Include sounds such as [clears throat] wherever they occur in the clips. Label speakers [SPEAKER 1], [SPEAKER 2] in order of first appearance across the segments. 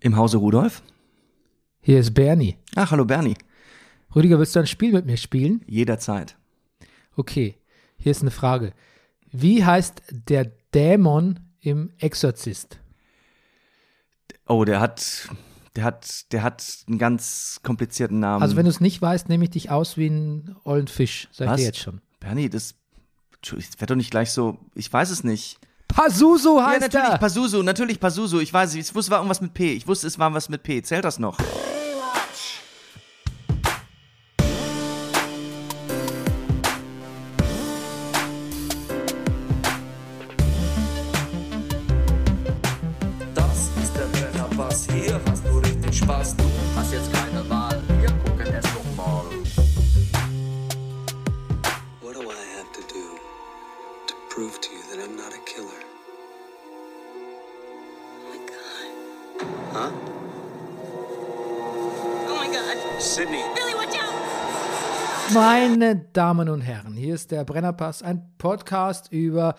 [SPEAKER 1] Im Hause Rudolf?
[SPEAKER 2] Hier ist Bernie.
[SPEAKER 1] Ach, hallo Bernie.
[SPEAKER 2] Rüdiger, willst du ein Spiel mit mir spielen?
[SPEAKER 1] Jederzeit.
[SPEAKER 2] Okay, hier ist eine Frage. Wie heißt der Dämon im Exorzist?
[SPEAKER 1] Oh, der hat, der hat, der hat einen ganz komplizierten Namen.
[SPEAKER 2] Also wenn du es nicht weißt, nehme ich dich aus wie einen ollen Fisch, sag ich
[SPEAKER 1] Was?
[SPEAKER 2] dir jetzt schon.
[SPEAKER 1] Bernie, das, das wird doch nicht gleich so, ich weiß es nicht. Ja,
[SPEAKER 2] heißt
[SPEAKER 1] natürlich
[SPEAKER 2] er.
[SPEAKER 1] Pazuzu, natürlich Pazuzu, ich weiß, ich wusste, es war irgendwas mit P. Ich wusste, es war was mit P. Zählt das noch?
[SPEAKER 2] Meine Damen und Herren, hier ist der Brennerpass, ein Podcast über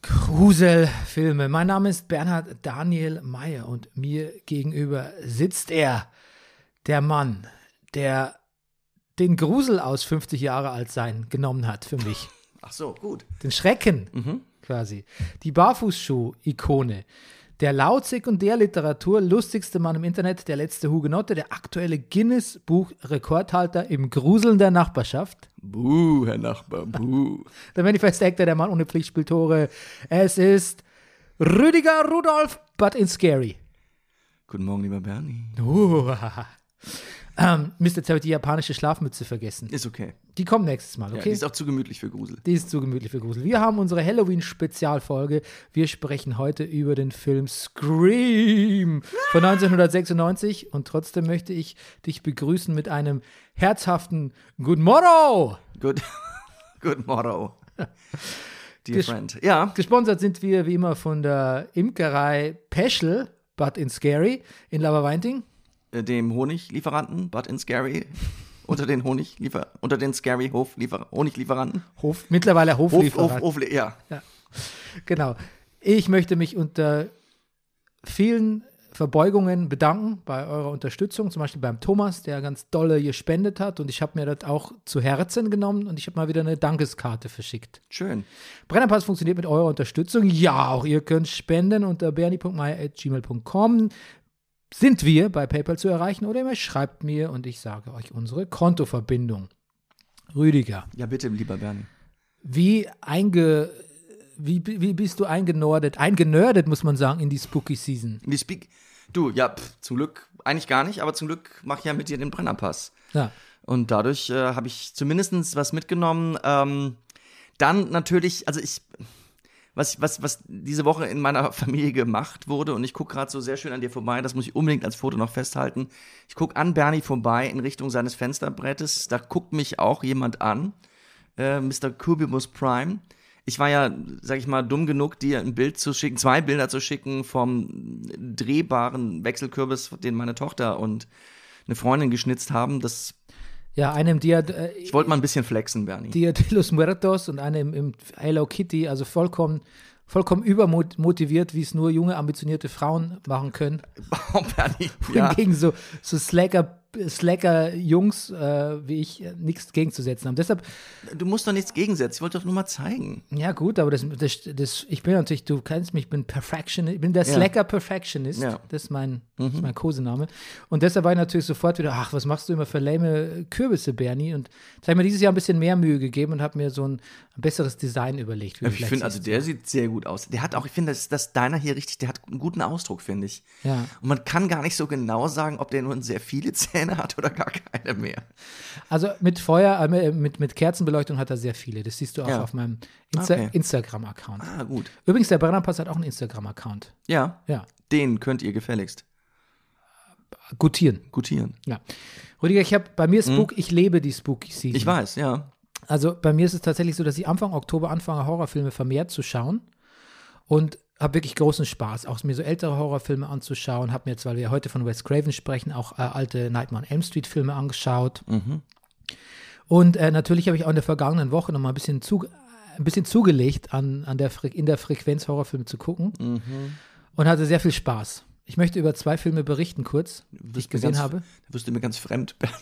[SPEAKER 2] Gruselfilme. Mein Name ist Bernhard Daniel Mayer und mir gegenüber sitzt er, der Mann, der den Grusel aus 50 Jahre alt sein genommen hat für mich.
[SPEAKER 1] Ach so, gut.
[SPEAKER 2] Den Schrecken quasi. Die Barfußschuh-Ikone. Der laut Sekundärliteratur lustigste Mann im Internet, der letzte Hugenotte, der aktuelle Guinness-Buch-Rekordhalter im Gruseln der Nachbarschaft.
[SPEAKER 1] Buh, Herr Nachbar, buh. [laughs]
[SPEAKER 2] Der Manifest Actor, der Mann ohne Pflichtspieltore. Es ist Rüdiger Rudolf, but in scary.
[SPEAKER 1] Guten Morgen, lieber Bernie. [laughs] [laughs]
[SPEAKER 2] Uh, ähm, Mist, jetzt habe ich die japanische Schlafmütze vergessen.
[SPEAKER 1] Ist okay.
[SPEAKER 2] Die kommt nächstes Mal,
[SPEAKER 1] Ja,
[SPEAKER 2] okay?
[SPEAKER 1] die ist auch zu gemütlich für Grusel.
[SPEAKER 2] Die ist zu gemütlich für Grusel. Wir haben unsere Halloween-Spezialfolge. Wir sprechen heute über den Film Scream von 1996. Und trotzdem möchte ich dich begrüßen mit einem herzhaften Good Morrow.
[SPEAKER 1] Good, good motto. Dear
[SPEAKER 2] Ges-
[SPEAKER 1] friend. Ja,
[SPEAKER 2] Gesponsert sind wir wie immer von der Imkerei Peschel, but in Scary, in Laberweinting.
[SPEAKER 1] Äh, dem Honiglieferanten, but in Scary. Unter den Honigliefer unter den Scary Hofliefer Honiglieferanten.
[SPEAKER 2] Hof, mittlerweile
[SPEAKER 1] Hof,
[SPEAKER 2] Hoflieferant.
[SPEAKER 1] Hof, Hof, ja.
[SPEAKER 2] Genau. Ich möchte mich unter vielen Verbeugungen bedanken bei eurer Unterstützung, zum Beispiel beim Thomas, der ganz dolle gespendet hat und ich habe mir das auch zu Herzen genommen und ich habe mal wieder eine Dankeskarte verschickt.
[SPEAKER 1] Schön.
[SPEAKER 2] Brennerpass funktioniert mit eurer Unterstützung. Ja, auch ihr könnt spenden unter bernie.meier.gmail.com sind wir bei PayPal zu erreichen oder ihr schreibt mir und ich sage euch unsere Kontoverbindung. Rüdiger,
[SPEAKER 1] Ja, bitte, lieber Bernie.
[SPEAKER 2] wie einge wie, wie bist du eingenordet, eingenördet, muss man sagen, in die Spooky Season?
[SPEAKER 1] Die Speak. Du, ja, pff, zum Glück, eigentlich gar nicht, aber zum Glück mache ich ja mit dir den Brennerpass.
[SPEAKER 2] Ja.
[SPEAKER 1] Und dadurch äh, habe ich zumindest was mitgenommen. Ähm, dann natürlich, also ich, was, was, was diese Woche in meiner [laughs] Familie gemacht wurde, und ich gucke gerade so sehr schön an dir vorbei, das muss ich unbedingt als Foto noch festhalten. Ich gucke an Bernie vorbei in Richtung seines Fensterbrettes. Da guckt mich auch jemand an, äh, Mr. Kubimus Prime. Ich war ja, sag ich mal, dumm genug, dir ein Bild zu schicken, zwei Bilder zu schicken vom drehbaren Wechselkürbis, den meine Tochter und eine Freundin geschnitzt haben. Das,
[SPEAKER 2] Ja, einem Diad, äh,
[SPEAKER 1] ich wollte mal ein bisschen flexen, Bernie.
[SPEAKER 2] Dia de los Muertos und einem im Hello Kitty, also vollkommen, vollkommen übermotiviert, wie es nur junge, ambitionierte Frauen machen können. [laughs]
[SPEAKER 1] Oh, Bernie. Ja.
[SPEAKER 2] Hingegen so, so Slacker, Slacker Jungs äh, wie ich äh, nichts gegenzusetzen haben. Deshalb,
[SPEAKER 1] Du musst doch nichts gegensetzen. Ich wollte doch nur mal zeigen.
[SPEAKER 2] ja gut, aber das, das, das, ich bin natürlich, du kennst mich, ich bin Perfectionist, ich bin der
[SPEAKER 1] Ja.
[SPEAKER 2] Slacker Perfectionist.
[SPEAKER 1] Ja. Mhm.
[SPEAKER 2] Das ist mein, das ist mein Kosename. Und deshalb war ich natürlich sofort wieder, ach, was machst du immer für lame Kürbisse, Bernie? Und da habe ich mir dieses Jahr ein bisschen mehr Mühe gegeben und habe mir so ein, ein besseres Design überlegt.
[SPEAKER 1] Ich finde, also der sieht sehr gut aus. Der hat auch, ich finde, dass das deiner hier richtig, der hat einen guten Ausdruck, finde ich.
[SPEAKER 2] Ja.
[SPEAKER 1] Und man kann gar nicht so genau sagen, ob der nun sehr viele Zähne hat oder gar keine mehr.
[SPEAKER 2] Also mit Feuer, äh, mit, mit Kerzenbeleuchtung hat er sehr viele. Das siehst du auch
[SPEAKER 1] Ja.
[SPEAKER 2] auf meinem Insta
[SPEAKER 1] Okay.
[SPEAKER 2] Instagram-Account.
[SPEAKER 1] Ah, gut.
[SPEAKER 2] Übrigens, der Brennerpass hat auch einen Instagram-Account.
[SPEAKER 1] Ja,
[SPEAKER 2] Ja.
[SPEAKER 1] den könnt ihr gefälligst
[SPEAKER 2] Gutieren.
[SPEAKER 1] gutieren.
[SPEAKER 2] Ja. Rüdiger, ich habe bei mir Spook, ich lebe die Spooky Season.
[SPEAKER 1] Ich weiß, ja.
[SPEAKER 2] Also bei mir ist es tatsächlich so, dass ich Anfang Oktober anfange, Horrorfilme vermehrt zu schauen. Und habe wirklich großen Spaß, auch mir so ältere Horrorfilme anzuschauen. Habe mir jetzt, weil wir heute von Wes Craven sprechen, auch äh, alte Nightmare on Elm Street Filme angeschaut. Und äh, natürlich habe ich auch in der vergangenen Woche noch mal ein bisschen, zu, ein bisschen zugelegt, an, an der, Fre in der Frequenz Horrorfilme zu gucken. Und hatte sehr viel Spaß. Ich möchte über zwei Filme berichten, kurz, die ich gesehen
[SPEAKER 1] ganz,
[SPEAKER 2] habe.
[SPEAKER 1] Da wirst du mir ganz fremd, [laughs] Berlin.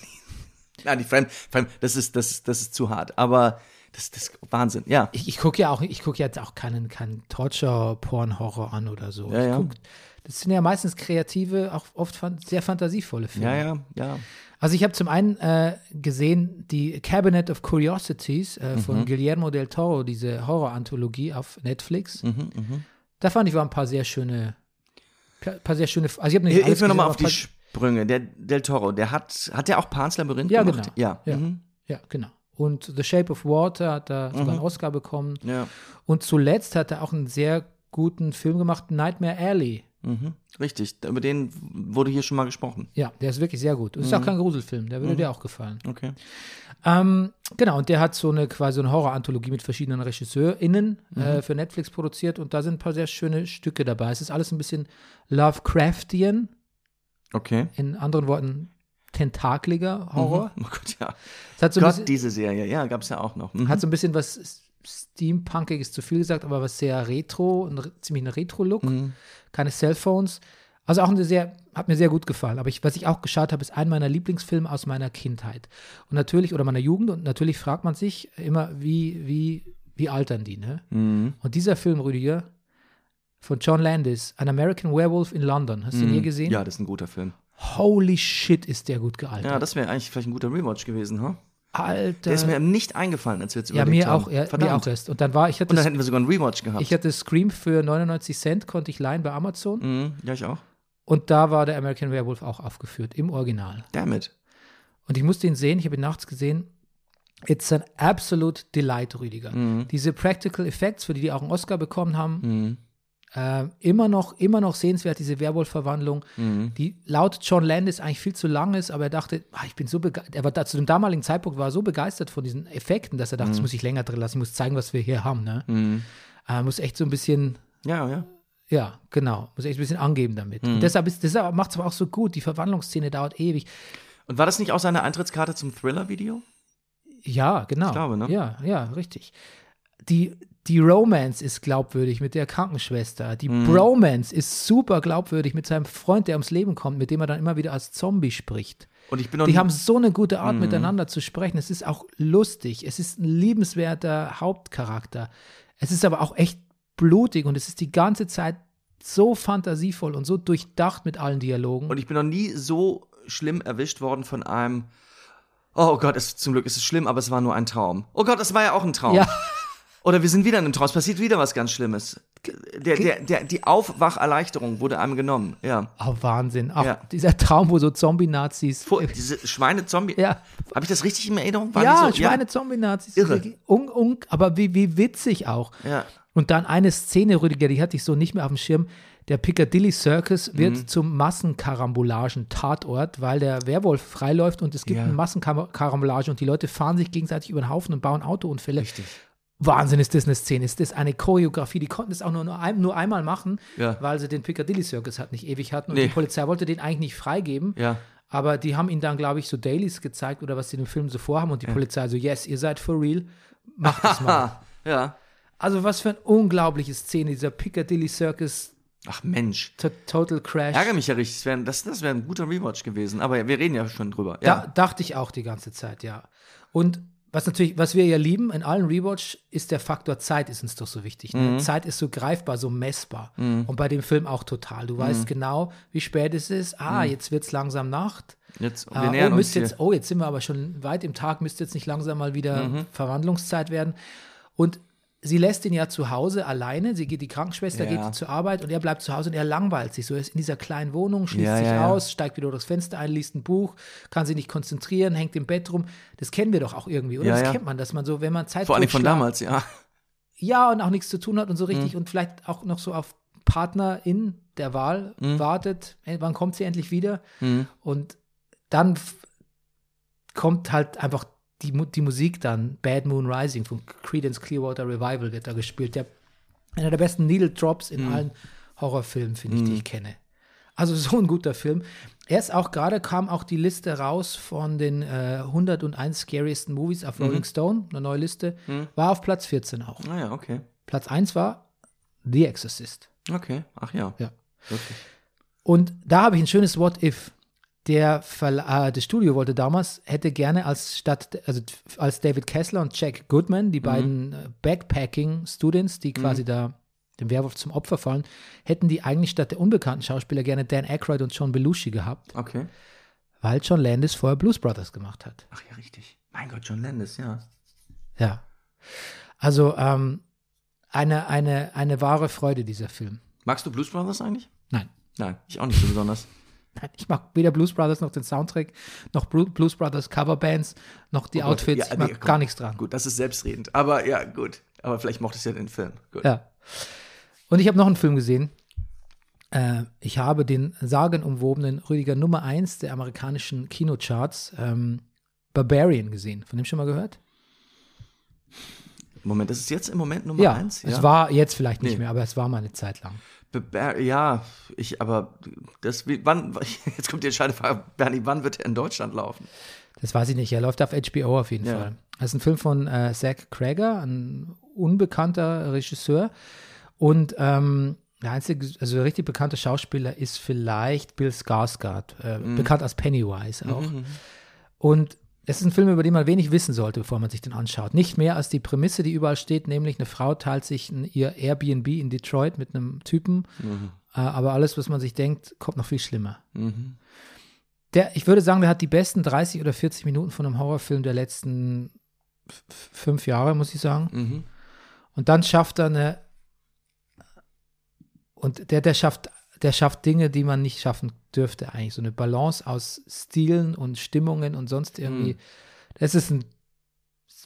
[SPEAKER 1] Nein, nicht fremd, fremd das, ist, das, ist- das ist zu hart. Aber das, das ist Wahnsinn, ja.
[SPEAKER 2] Ich, ich gucke ja auch, ich gucke jetzt auch keinen, keinen Torture-Porn-Horror an oder so.
[SPEAKER 1] Ja,
[SPEAKER 2] ich
[SPEAKER 1] ja.
[SPEAKER 2] Guck, das sind ja meistens kreative, auch oft fan sehr fantasievolle Filme.
[SPEAKER 1] Ja, ja, ja.
[SPEAKER 2] Also ich habe zum einen äh, gesehen die Cabinet of Curiosities äh,
[SPEAKER 1] Mhm.
[SPEAKER 2] von Guillermo del Toro, diese Horror-Anthologie auf Netflix.
[SPEAKER 1] Mhm,
[SPEAKER 2] Da fand ich waren ein paar sehr schöne, paar sehr schöne. Also ich habe nicht
[SPEAKER 1] Hilf
[SPEAKER 2] alles
[SPEAKER 1] mir nochmal auf die Sprünge. Der Del Toro, der hat, hat der auch Pans Labyrinth
[SPEAKER 2] Ja,
[SPEAKER 1] gemacht?
[SPEAKER 2] genau.
[SPEAKER 1] Ja.
[SPEAKER 2] Ja.
[SPEAKER 1] Mhm.
[SPEAKER 2] ja, genau. Und The Shape of Water hat da sogar einen Oscar bekommen.
[SPEAKER 1] ja.
[SPEAKER 2] Und zuletzt hat er auch einen sehr guten Film gemacht, Nightmare Alley.
[SPEAKER 1] Mhm. Richtig. Über den wurde hier schon mal gesprochen.
[SPEAKER 2] Ja, der ist wirklich sehr gut. Und ist
[SPEAKER 1] Mhm.
[SPEAKER 2] auch kein Gruselfilm, der würde dir auch gefallen.
[SPEAKER 1] Okay.
[SPEAKER 2] Ähm, genau, und der hat so eine quasi eine Horror-Anthologie mit verschiedenen RegisseurInnen äh, für Netflix produziert und da sind ein paar sehr schöne Stücke dabei. Es ist alles ein bisschen Lovecraftian,
[SPEAKER 1] Okay.
[SPEAKER 2] in anderen Worten tentakliger Horror.
[SPEAKER 1] Oh Gott, ja.
[SPEAKER 2] So
[SPEAKER 1] Gott,
[SPEAKER 2] bisschen,
[SPEAKER 1] diese Serie, ja, gab es ja auch noch. Mhm.
[SPEAKER 2] hat so ein bisschen was Steampunkiges zu viel gesagt, aber was sehr retro, ein, ziemlich ein Retro-Look.
[SPEAKER 1] Mhm.
[SPEAKER 2] Keine Cellphones. Also auch eine sehr, hat mir sehr gut gefallen. Aber ich, was ich auch geschaut habe, ist ein meiner Lieblingsfilme aus meiner Kindheit. Und natürlich, oder meiner Jugend, und natürlich fragt man sich immer, wie, wie, wie altern die, ne?
[SPEAKER 1] Mhm.
[SPEAKER 2] Und dieser Film, Rüdiger, von John Landis, An American Werewolf in London. Hast du den je gesehen?
[SPEAKER 1] Mhm. Ja, das ist ein guter Film.
[SPEAKER 2] Holy shit, ist der gut gealtert.
[SPEAKER 1] Ja, das wäre eigentlich vielleicht ein guter Rewatch gewesen, ha?
[SPEAKER 2] Alter.
[SPEAKER 1] Der ist mir nicht eingefallen, als wir jetzt
[SPEAKER 2] ja,
[SPEAKER 1] überlegt
[SPEAKER 2] mir
[SPEAKER 1] haben.
[SPEAKER 2] auch, ja, mir
[SPEAKER 1] Verdammt.
[SPEAKER 2] auch erst. Und dann war, ich hatte,
[SPEAKER 1] Und dann hätten wir sogar einen Rewatch gehabt.
[SPEAKER 2] ich hatte Scream für 99 Cent, konnte ich leihen bei Amazon.
[SPEAKER 1] mhm. Ja, ich auch.
[SPEAKER 2] Und da war der American Werewolf auch aufgeführt, im Original.
[SPEAKER 1] Damn it.
[SPEAKER 2] Und ich musste ihn sehen, ich habe ihn nachts gesehen. It's an absolute delight, Rüdiger.
[SPEAKER 1] Mhm.
[SPEAKER 2] Diese Practical Effects, für die die auch einen Oscar bekommen haben, äh, immer noch, immer noch sehenswert, diese Werwolf-Verwandlung,
[SPEAKER 1] Mhm.
[SPEAKER 2] die laut John Landis eigentlich viel zu lang ist, aber er dachte, ah, ich bin so begeistert, er war da, zu dem damaligen Zeitpunkt war er so begeistert von diesen Effekten, dass er dachte, das muss ich länger drin lassen, ich muss zeigen, was wir hier haben, ne?
[SPEAKER 1] Mhm.
[SPEAKER 2] Äh, muss echt so ein bisschen,
[SPEAKER 1] Ja, ja.
[SPEAKER 2] ja, genau, muss echt ein bisschen angeben damit. Und deshalb, ist- deshalb macht es aber auch so gut, die Verwandlungsszene dauert ewig.
[SPEAKER 1] Und war das nicht auch seine Eintrittskarte zum Thriller-Video?
[SPEAKER 2] Ja, genau.
[SPEAKER 1] Ich glaube, ne?
[SPEAKER 2] Ja, ja, richtig. Die, die Romance ist glaubwürdig mit der Krankenschwester. Die
[SPEAKER 1] Mhm.
[SPEAKER 2] Bromance ist super glaubwürdig mit seinem Freund, der ums Leben kommt, mit dem er dann immer wieder als Zombie spricht.
[SPEAKER 1] Und ich bin
[SPEAKER 2] Die haben so eine gute
[SPEAKER 1] Mhm.
[SPEAKER 2] Art, miteinander zu sprechen. Es ist auch lustig. Es ist ein liebenswerter Hauptcharakter. Es ist aber auch echt blutig und es ist die ganze Zeit so fantasievoll und so durchdacht mit allen Dialogen.
[SPEAKER 1] Und ich bin noch nie so schlimm erwischt worden von einem. Oh Gott, es, zum Glück ist es schlimm, aber es war nur ein Traum. Oh Gott, das war ja auch ein Traum.
[SPEAKER 2] ja, [laughs]
[SPEAKER 1] Oder wir sind wieder in einem Traum. Es passiert wieder was ganz Schlimmes. Der, der, der, die Aufwacherleichterung wurde einem genommen. Ja.
[SPEAKER 2] oh, Wahnsinn. Auch
[SPEAKER 1] Ja.
[SPEAKER 2] dieser Traum, wo so Zombie-Nazis.
[SPEAKER 1] Vor, diese Schweine-Zombie.
[SPEAKER 2] Ja.
[SPEAKER 1] Habe ich das richtig in Erinnerung? Waren
[SPEAKER 2] ja,
[SPEAKER 1] so,
[SPEAKER 2] Schweine-Zombie-Nazis.
[SPEAKER 1] Irre.
[SPEAKER 2] Un, un, aber wie, wie witzig auch.
[SPEAKER 1] Ja.
[SPEAKER 2] Und dann eine Szene, Rüdiger, die hatte ich so nicht mehr auf dem Schirm. Der Piccadilly Circus wird
[SPEAKER 1] Mhm.
[SPEAKER 2] zum Massenkarambolagen-Tatort, weil der Werwolf freiläuft und es gibt
[SPEAKER 1] Ja.
[SPEAKER 2] eine Massenkarambolage und die Leute fahren sich gegenseitig über den Haufen und bauen Autounfälle. Wahnsinn ist das eine Szene. Ist das eine Choreografie? Die konnten es auch nur, nur, ein, nur einmal machen,
[SPEAKER 1] Ja.
[SPEAKER 2] weil sie den Piccadilly Circus halt nicht ewig hatten. Und
[SPEAKER 1] Nee.
[SPEAKER 2] die Polizei wollte den eigentlich nicht freigeben.
[SPEAKER 1] Ja.
[SPEAKER 2] Aber die haben ihn dann, glaube ich, so Dailies gezeigt oder was sie in dem Film so vorhaben. Und die Polizei so, yes, ihr seid for real, macht es mal. [laughs]
[SPEAKER 1] Ja.
[SPEAKER 2] also was für eine unglaubliche Szene, dieser Piccadilly Circus
[SPEAKER 1] Ach Mensch.
[SPEAKER 2] to Total Crash.
[SPEAKER 1] Ärgere mich ja richtig. Das wäre das, das wär ein guter Rewatch gewesen. Aber wir reden ja schon drüber.
[SPEAKER 2] Da
[SPEAKER 1] Ja.
[SPEAKER 2] dachte ich auch die ganze Zeit, ja. Und was natürlich, was wir ja lieben in allen Rewatch, ist der Faktor Zeit, ist uns doch so wichtig. Ne?
[SPEAKER 1] Mhm.
[SPEAKER 2] Zeit ist so greifbar, so messbar. Und bei dem Film auch total. Du
[SPEAKER 1] Mhm.
[SPEAKER 2] weißt genau, wie spät es ist. Ah, jetzt wird es langsam Nacht.
[SPEAKER 1] Jetzt, wir
[SPEAKER 2] Ah,
[SPEAKER 1] nähern
[SPEAKER 2] oh,
[SPEAKER 1] uns
[SPEAKER 2] jetzt, oh, jetzt sind wir aber schon weit im Tag, müsste jetzt nicht langsam mal wieder
[SPEAKER 1] Mhm.
[SPEAKER 2] Verwandlungszeit werden. Und sie lässt ihn ja zu Hause alleine. Sie geht, die Krankenschwester
[SPEAKER 1] Ja.
[SPEAKER 2] geht zur Arbeit und er bleibt zu Hause und er langweilt sich so. Er ist in dieser kleinen Wohnung, schließt
[SPEAKER 1] Ja,
[SPEAKER 2] sich
[SPEAKER 1] ja,
[SPEAKER 2] aus, steigt wieder durchs Fenster ein, liest ein Buch, kann sich nicht konzentrieren, hängt im Bett rum. Das kennen wir doch auch irgendwie, oder? Das kennt man, dass man so, wenn man Zeit
[SPEAKER 1] Vor allem von damals, ja.
[SPEAKER 2] ja, und auch nichts zu tun hat und so richtig
[SPEAKER 1] Mhm.
[SPEAKER 2] und vielleicht auch noch so auf Partner in der Wahl
[SPEAKER 1] Mhm.
[SPEAKER 2] wartet. Wann kommt sie endlich wieder? Und dann kommt halt einfach die, die Musik dann, Bad Moon Rising von Creedence Clearwater Revival wird da gespielt. Der, einer der besten Needle Drops
[SPEAKER 1] Mhm.
[SPEAKER 2] in allen Horrorfilmen, finde ich, die ich kenne. Also [laughs] so ein guter Film. Er ist auch gerade, kam auch die Liste raus von den äh, 101 scariest Movies auf
[SPEAKER 1] Mhm.
[SPEAKER 2] Rolling Stone, eine neue Liste, war auf Platz 14 auch.
[SPEAKER 1] Ah ja, okay.
[SPEAKER 2] Platz 1 war The Exorcist.
[SPEAKER 1] Okay. Ach ja.
[SPEAKER 2] Ja.
[SPEAKER 1] Wirklich.
[SPEAKER 2] Und da habe ich ein schönes What If. Der Verla äh, das Studio wollte damals, hätte gerne als statt, also als David Kessler und Jack Goodman, die beiden äh, Backpacking-Students, die quasi da dem Werwolf zum Opfer fallen, hätten die eigentlich statt der unbekannten Schauspieler gerne Dan Aykroyd und John Belushi gehabt,
[SPEAKER 1] Okay.
[SPEAKER 2] weil John Landis vorher Blues Brothers gemacht hat.
[SPEAKER 1] Ach ja, richtig. Mein Gott, John Landis, ja.
[SPEAKER 2] Ja. Also ähm, eine, eine, eine wahre Freude, dieser Film.
[SPEAKER 1] Magst du Blues Brothers eigentlich?
[SPEAKER 2] Nein.
[SPEAKER 1] Nein, ich auch nicht so besonders.
[SPEAKER 2] Nein, ich mag weder Blues Brothers noch den Soundtrack, noch Blu- Blues Brothers Coverbands, noch die
[SPEAKER 1] Oh Gott,
[SPEAKER 2] Outfits.
[SPEAKER 1] ja,
[SPEAKER 2] ich mag
[SPEAKER 1] nee, komm.
[SPEAKER 2] gar nichts dran.
[SPEAKER 1] Gut, das ist selbstredend. Aber ja, gut. Aber vielleicht mochtest du ja den Film. Gut.
[SPEAKER 2] Ja. Und ich habe noch einen Film gesehen. Äh, ich habe den sagenumwobenen Rüdiger Nummer 1 der amerikanischen Kinocharts, ähm, Barbarian, gesehen. Von dem schon mal gehört?
[SPEAKER 1] Moment, das ist jetzt im Moment Nummer
[SPEAKER 2] Ja,
[SPEAKER 1] eins?
[SPEAKER 2] es war jetzt vielleicht nicht
[SPEAKER 1] Nee.
[SPEAKER 2] mehr, aber es war mal eine Zeit lang.
[SPEAKER 1] Be- Ja, ich, aber das, wie- wann, [laughs] jetzt kommt die entscheidende Frage, Bernie, wann wird er in Deutschland laufen?
[SPEAKER 2] Das weiß ich nicht. Er läuft auf HBO auf jeden
[SPEAKER 1] Ja.
[SPEAKER 2] Fall. Das ist ein Film von äh, Zach Crager, ein unbekannter Regisseur. Und ähm, der einzige, also der richtig bekannte Schauspieler ist vielleicht Bill Skarsgård, äh,
[SPEAKER 1] Mhm.
[SPEAKER 2] bekannt als Pennywise auch. Und es ist ein Film, über den man wenig wissen sollte, bevor man sich den anschaut. Nicht mehr als die Prämisse, die überall steht, nämlich eine Frau teilt sich ein, ihr Airbnb in Detroit mit einem Typen. Äh, aber alles, was man sich denkt, kommt noch viel schlimmer. Der, ich würde sagen, der hat die besten 30 oder 40 Minuten von einem Horrorfilm der letzten fünf Jahre, muss ich sagen.
[SPEAKER 1] Mhm.
[SPEAKER 2] Und dann schafft er eine. Und der, der schafft, der schafft Dinge, die man nicht schaffen dürfte, eigentlich. So eine Balance aus Stilen und Stimmungen und sonst irgendwie. Es ist ein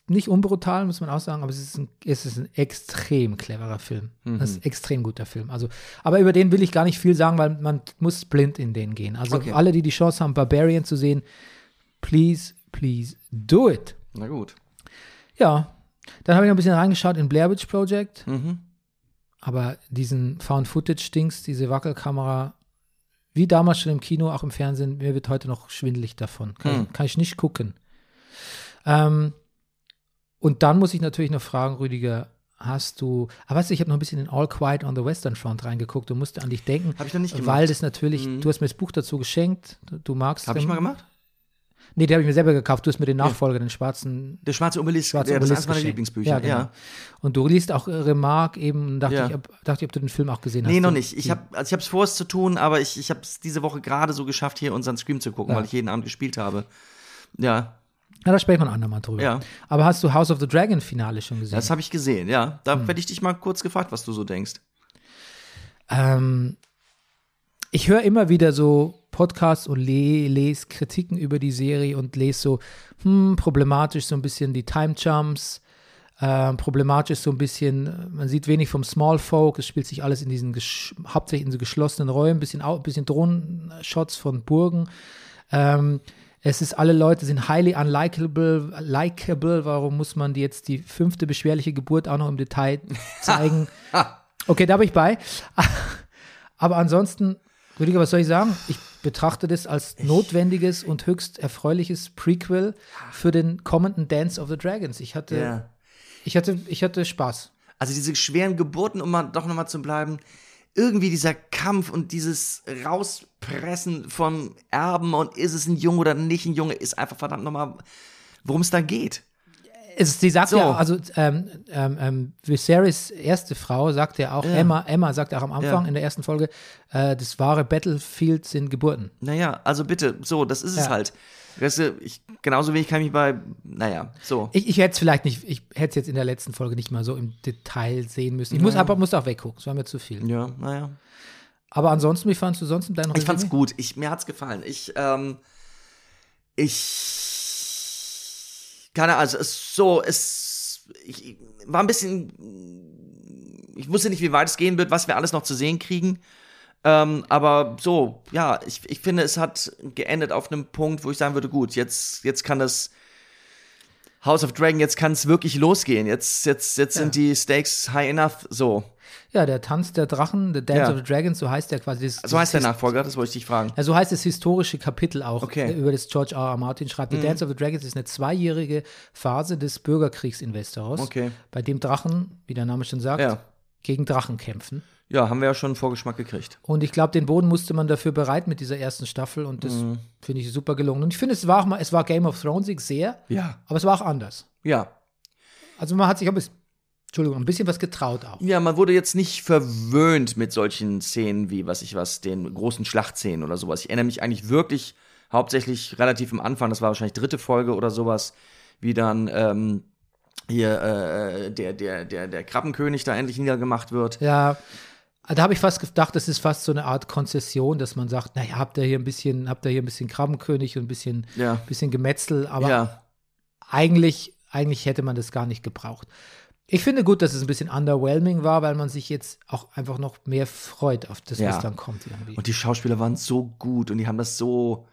[SPEAKER 2] nicht unbrutal, muss man auch sagen, aber es ist ein, es ist ein extrem cleverer Film. Das ist ein extrem guter Film. Also, aber über den will ich gar nicht viel sagen, weil man muss blind in den gehen. Also
[SPEAKER 1] Okay.
[SPEAKER 2] alle, die die Chance haben, Barbarian zu sehen, please, please do it.
[SPEAKER 1] Na gut.
[SPEAKER 2] Ja, dann habe ich noch ein bisschen reingeschaut in Blair Witch Project.
[SPEAKER 1] Mhm.
[SPEAKER 2] Aber diesen Found-Footage-Dings, diese Wackelkamera, wie damals schon im Kino, auch im Fernsehen, mir wird heute noch schwindelig davon. Kann,
[SPEAKER 1] Hm.
[SPEAKER 2] ich, kann ich nicht gucken. Ähm, und dann muss ich natürlich noch fragen, Rüdiger, hast du, aber weißt du, ich habe noch ein bisschen in All Quiet on the Western Front reingeguckt und musste an dich denken.
[SPEAKER 1] Hab ich noch nicht
[SPEAKER 2] Weil
[SPEAKER 1] gemacht.
[SPEAKER 2] das natürlich,
[SPEAKER 1] Mhm.
[SPEAKER 2] du hast mir das Buch dazu geschenkt, du, magst.
[SPEAKER 1] Habe ich mal gemacht?
[SPEAKER 2] Nee, den habe ich mir selber gekauft. Du hast mir den Nachfolger, den schwarzen
[SPEAKER 1] Der schwarze Obelisk,
[SPEAKER 2] Schwarze
[SPEAKER 1] ja, das ist
[SPEAKER 2] Obelisk
[SPEAKER 1] eines meiner. Lieblingsbücher.
[SPEAKER 2] Ja,
[SPEAKER 1] Ja,
[SPEAKER 2] genau. Und du liest auch Remark eben, und dachte,
[SPEAKER 1] Ja.
[SPEAKER 2] ich, ob, dachte ich, ob du den Film auch gesehen hast.
[SPEAKER 1] Nee, noch nicht. Ich
[SPEAKER 2] die-
[SPEAKER 1] habe also ich es vor, es zu tun, aber ich, ich habe es diese Woche gerade so geschafft, hier unseren Stream zu gucken,
[SPEAKER 2] Ja.
[SPEAKER 1] weil ich jeden Abend gespielt habe. Ja,
[SPEAKER 2] Ja, da sprechen wir ein andermal drüber.
[SPEAKER 1] Ja.
[SPEAKER 2] Aber hast du House of the Dragon Finale schon gesehen?
[SPEAKER 1] das habe ich gesehen, ja. Da
[SPEAKER 2] Hm.
[SPEAKER 1] werde ich dich mal kurz gefragt, was du so denkst.
[SPEAKER 2] ähm, ich höre immer wieder so Podcasts und le lese Kritiken über die Serie und lese so, hm, problematisch so ein bisschen die Time Jumps, ähm, problematisch so ein bisschen, äh, man sieht wenig vom Small Folk, es spielt sich alles in diesen, hauptsächlich in so geschlossenen Räumen, bisschen, bisschen Drohnenshots von Burgen. Ähm, es ist, alle Leute sind highly unlikable, likable. Warum muss man die jetzt die fünfte beschwerliche Geburt auch noch im Detail [laughs] zeigen? okay, da bin ich bei. [laughs] Aber ansonsten, Rüdiger, was soll ich sagen? Ich betrachte das als notwendiges und höchst erfreuliches Prequel für den kommenden Dance of the Dragons. Ich hatte, ich hatte, ich hatte Spaß.
[SPEAKER 1] Also diese schweren Geburten, um mal doch nochmal zu bleiben, irgendwie dieser Kampf und dieses Rauspressen von Erben und ist es ein Junge oder nicht ein Junge, ist einfach verdammt nochmal, worum es da geht.
[SPEAKER 2] Es, sie sagt
[SPEAKER 1] So.
[SPEAKER 2] ja, also ähm, ähm, ähm, Viserys erste Frau sagt ja auch, Emma, Emma sagt auch am Anfang
[SPEAKER 1] Ja.
[SPEAKER 2] in der ersten Folge, äh, das wahre Battlefield sind Geburten.
[SPEAKER 1] Naja, also bitte, so, das ist es
[SPEAKER 2] Ja.
[SPEAKER 1] halt. Weißt du, ich, genauso wenig kann ich mich bei, naja, so.
[SPEAKER 2] Ich, ich hätte es vielleicht nicht, ich hätte es jetzt in der letzten Folge nicht mal so im Detail sehen müssen. Ich muss aber musste auch weggucken, es war mir zu viel.
[SPEAKER 1] Ja, naja.
[SPEAKER 2] Aber ansonsten, wie fandst du sonst in deinem
[SPEAKER 1] Ich fand's gut. Ich, mir hat's gefallen. Ich, ähm, ich, keine Ahnung, also es ist so, es, ich, ich war ein bisschen, ich wusste nicht, wie weit es gehen wird, was wir alles noch zu sehen kriegen. Ähm, aber so, ja, ich, ich finde, es hat geendet auf einem Punkt, wo ich sagen würde, gut, jetzt, jetzt kann das House of Dragon, jetzt kann es wirklich losgehen. Jetzt, jetzt, jetzt sind die Stakes high enough, so.
[SPEAKER 2] Ja, der Tanz der Drachen, The Dance
[SPEAKER 1] Ja.
[SPEAKER 2] of the Dragons, so heißt der quasi. Das,
[SPEAKER 1] So heißt der Nachfolger, das wollte ich dich fragen.
[SPEAKER 2] Ja, so heißt das historische Kapitel auch,
[SPEAKER 1] Okay. Mhm.
[SPEAKER 2] äh, über das George R. R. Martin schreibt. The Dance of the Dragons ist eine zweijährige Phase des Bürgerkriegs in Westeros,
[SPEAKER 1] Okay.
[SPEAKER 2] bei dem Drachen, wie der Name schon sagt,
[SPEAKER 1] Ja.
[SPEAKER 2] gegen Drachen kämpfen.
[SPEAKER 1] Ja, haben wir ja schon einen Vorgeschmack gekriegt.
[SPEAKER 2] Und ich glaube, den Boden musste man dafür bereit mit dieser ersten Staffel und das
[SPEAKER 1] Mhm.
[SPEAKER 2] finde ich super gelungen. Und ich finde, es war auch mal, es war Game of Thronesig sehr,
[SPEAKER 1] Ja.
[SPEAKER 2] aber es war auch anders.
[SPEAKER 1] Ja.
[SPEAKER 2] Also man hat sich auch ein bisschen, Entschuldigung, ein bisschen was getraut auch.
[SPEAKER 1] Ja, man wurde jetzt nicht verwöhnt mit solchen Szenen wie, was ich was, den großen Schlachtszenen oder sowas. Ich erinnere mich eigentlich wirklich hauptsächlich relativ am Anfang, das war wahrscheinlich dritte Folge oder sowas, wie dann ähm, hier äh, der, der, der, der Krabbenkönig da endlich niedergemacht wird.
[SPEAKER 2] Ja, da habe ich fast gedacht, das ist fast so eine Art Konzession, dass man sagt, naja, habt ihr hier ein bisschen, habt ihr hier ein bisschen Krabbenkönig und ein bisschen,
[SPEAKER 1] Ja.
[SPEAKER 2] bisschen Gemetzel, aber
[SPEAKER 1] ja.
[SPEAKER 2] eigentlich, eigentlich hätte man das gar nicht gebraucht. Ich finde gut, dass es ein bisschen underwhelming war, weil man sich jetzt auch einfach noch mehr freut auf das,
[SPEAKER 1] Ja.
[SPEAKER 2] was dann kommt irgendwie.
[SPEAKER 1] Und die Schauspieler waren so gut und die haben das so.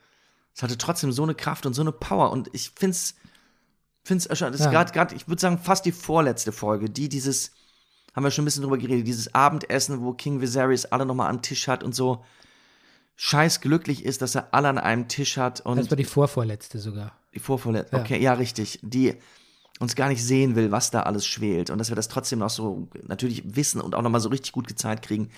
[SPEAKER 1] Es hatte trotzdem so eine Kraft und so eine Power. Und ich finde es. Find's, das
[SPEAKER 2] Ja.
[SPEAKER 1] gerade, gerade, ich würde sagen, fast die vorletzte Folge, die dieses, haben wir schon ein bisschen drüber geredet, dieses Abendessen, wo King Viserys alle nochmal am Tisch hat und so scheiß glücklich ist, dass er alle an einem Tisch hat und
[SPEAKER 2] das war die vorvorletzte sogar.
[SPEAKER 1] die Vorvorletzte,
[SPEAKER 2] Ja.
[SPEAKER 1] okay, ja, richtig, die uns gar nicht sehen will, was da alles schwelt und dass wir das trotzdem noch so natürlich wissen und auch nochmal so richtig gut gezeigt kriegen,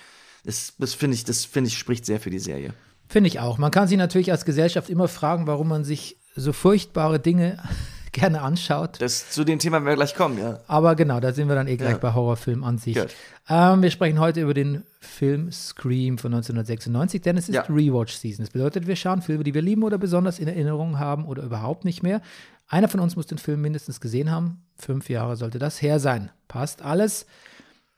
[SPEAKER 1] das, das finde ich, das finde ich, spricht sehr für die Serie.
[SPEAKER 2] Finde ich auch. Man kann sich natürlich als Gesellschaft immer fragen, warum man sich so furchtbare Dinge [laughs] gerne anschaut.
[SPEAKER 1] Das, zu dem Thema werden wir gleich kommen, ja.
[SPEAKER 2] Aber genau, da sind wir dann eh gleich
[SPEAKER 1] Ja.
[SPEAKER 2] bei Horrorfilmen an sich. Ähm, wir sprechen heute über den Film Scream von 1996, denn es ist
[SPEAKER 1] Ja.
[SPEAKER 2] Rewatch-Season. Das bedeutet, wir schauen Filme, die wir lieben oder besonders in Erinnerung haben oder überhaupt nicht mehr. Einer von uns muss den Film mindestens gesehen haben. Fünf Jahre sollte das her sein. Passt alles.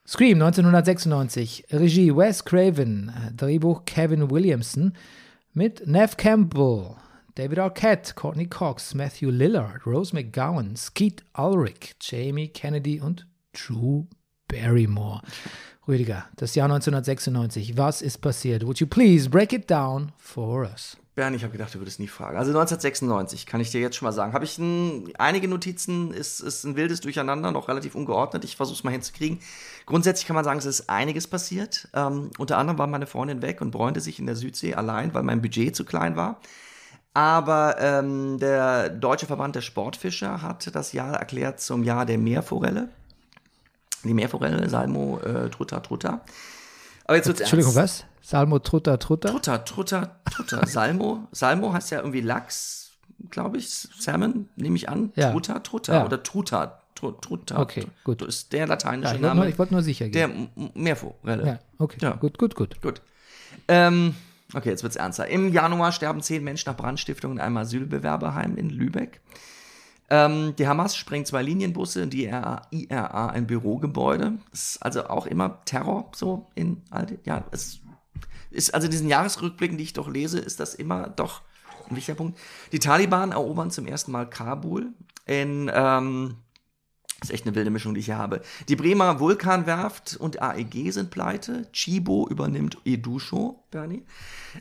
[SPEAKER 2] Scream 1996, Regie Wes Craven, Drehbuch Kevin Williamson mit Nev Campbell, David Arquette, Courtney Cox, Matthew Lillard, Rose McGowan, Skeet Ulrich, Jamie Kennedy und Drew Barrymore. Rüdiger, das Jahr 1996. Was ist passiert? Would you please break it down for us?
[SPEAKER 1] Bernd, ich habe gedacht, du würdest nie fragen. Also 1996, kann ich dir jetzt schon mal sagen. Habe ich ein, einige Notizen, ist, ist ein wildes Durcheinander, noch relativ ungeordnet. Ich versuche es mal hinzukriegen. Grundsätzlich kann man sagen, es ist einiges passiert. Ähm, unter anderem war meine Freundin weg und bräunte sich in der Südsee allein, weil mein Budget zu klein war. Aber ähm, der Deutsche Verband der Sportfischer hat das Jahr erklärt zum Jahr der Meerforelle. Die Meerforelle, Salmo, äh, Trutter, Trutter. Aber jetzt wird's
[SPEAKER 2] Entschuldigung,
[SPEAKER 1] ernst.
[SPEAKER 2] was? Salmo Trutter Trutter?
[SPEAKER 1] Trutter, Trutter, Trutter. Salmo. Salmo heißt ja irgendwie Lachs, glaube ich. Salmon, nehme ich an.
[SPEAKER 2] Ja.
[SPEAKER 1] Trutter, Trutter.
[SPEAKER 2] Ja.
[SPEAKER 1] Oder Trutter. Tru- Trutter.
[SPEAKER 2] Okay, gut.
[SPEAKER 1] Das ist der
[SPEAKER 2] Ja,
[SPEAKER 1] lateinische
[SPEAKER 2] ich wollte nur,
[SPEAKER 1] Name
[SPEAKER 2] ich wollte nur sicher
[SPEAKER 1] der
[SPEAKER 2] gehen.
[SPEAKER 1] M- Meerforelle.
[SPEAKER 2] Ja, okay.
[SPEAKER 1] Ja.
[SPEAKER 2] Gut, gut, gut.
[SPEAKER 1] Gut. Ähm, okay, jetzt wird's ernster. Im Januar sterben zehn Menschen nach Brandstiftung in einem Asylbewerberheim in Lübeck. Ähm, die Hamas sprengt zwei Linienbusse, die IRA, ein Bürogebäude. Das ist also auch immer Terror, so in all den, ja, es ist also diesen Jahresrückblicken, die ich doch lese, ist das immer doch ein wichtiger Punkt. Die Taliban erobern zum ersten Mal Kabul in, ähm, das ist echt eine wilde Mischung, die ich hier habe. Die Bremer Vulkanwerft und AEG sind pleite. Chibo übernimmt Edusho, Bernie.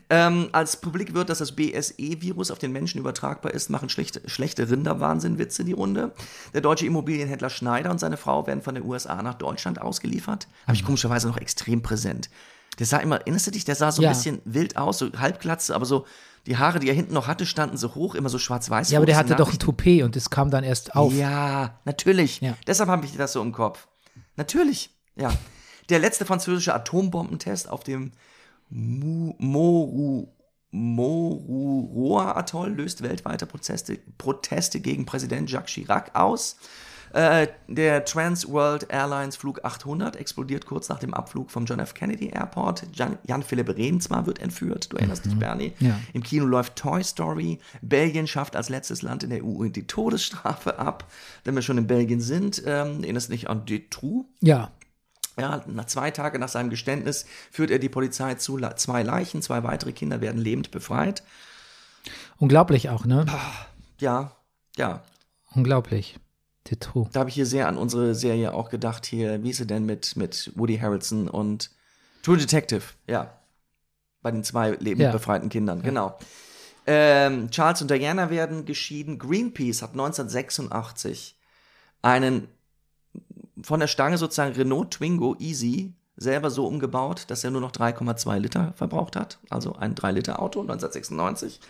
[SPEAKER 1] Ähm, als publik wird, dass das BSE-Virus auf den Menschen übertragbar ist, machen schlechte, schlechte Rinderwahnsinn-Witze die Runde. Der deutsche Immobilienhändler Schneider und seine Frau werden von den USA nach Deutschland ausgeliefert. Habe ich komischerweise noch extrem präsent. Der sah immer, erinnerst du dich, der sah so
[SPEAKER 2] Ja.
[SPEAKER 1] ein bisschen wild aus, so halbglatze, aber so die Haare, die er hinten noch hatte, standen so hoch, immer so schwarz-weiß.
[SPEAKER 2] Ja, aber der hatte doch ein. Toupet und das kam dann erst auf.
[SPEAKER 1] Ja, natürlich.
[SPEAKER 2] Ja.
[SPEAKER 1] Deshalb habe ich das so im Kopf. Natürlich, ja. Der letzte französische Atombombentest auf dem Moru Moruroa-Atoll löst weltweite Proteste, Proteste gegen Präsident Jacques Chirac aus. Äh, der Trans World Airlines Flug 800 explodiert kurz nach dem Abflug vom John F. Kennedy Airport. Jan- Jan-Philipp Rehnsma wird entführt. Du erinnerst dich, Bernie?
[SPEAKER 2] Ja.
[SPEAKER 1] Im Kino läuft Toy Story. Belgien schafft als letztes Land in der EU die Todesstrafe ab. Wenn wir schon in Belgien sind, ähm, erinnerst du dich an Detroux?
[SPEAKER 2] Ja.
[SPEAKER 1] Ja, nach zwei Tagen nach seinem Geständnis führt er die Polizei zu zwei Leichen. Zwei weitere Kinder werden lebend befreit.
[SPEAKER 2] Unglaublich auch, ne?
[SPEAKER 1] Ja, ja.
[SPEAKER 2] Unglaublich. Tetru.
[SPEAKER 1] Da habe ich hier sehr an unsere Serie auch gedacht. Hier, wie ist sie denn mit, mit Woody Harrelson und True Detective? Ja. Bei den zwei lebend
[SPEAKER 2] Ja.
[SPEAKER 1] befreiten Kindern, genau. Ähm, Charles und Diana werden geschieden. Greenpeace hat 1986 einen von der Stange sozusagen Renault Twingo Easy selber so umgebaut, dass er nur noch 3,2 Liter verbraucht hat. Also ein 3-Liter-Auto 1996.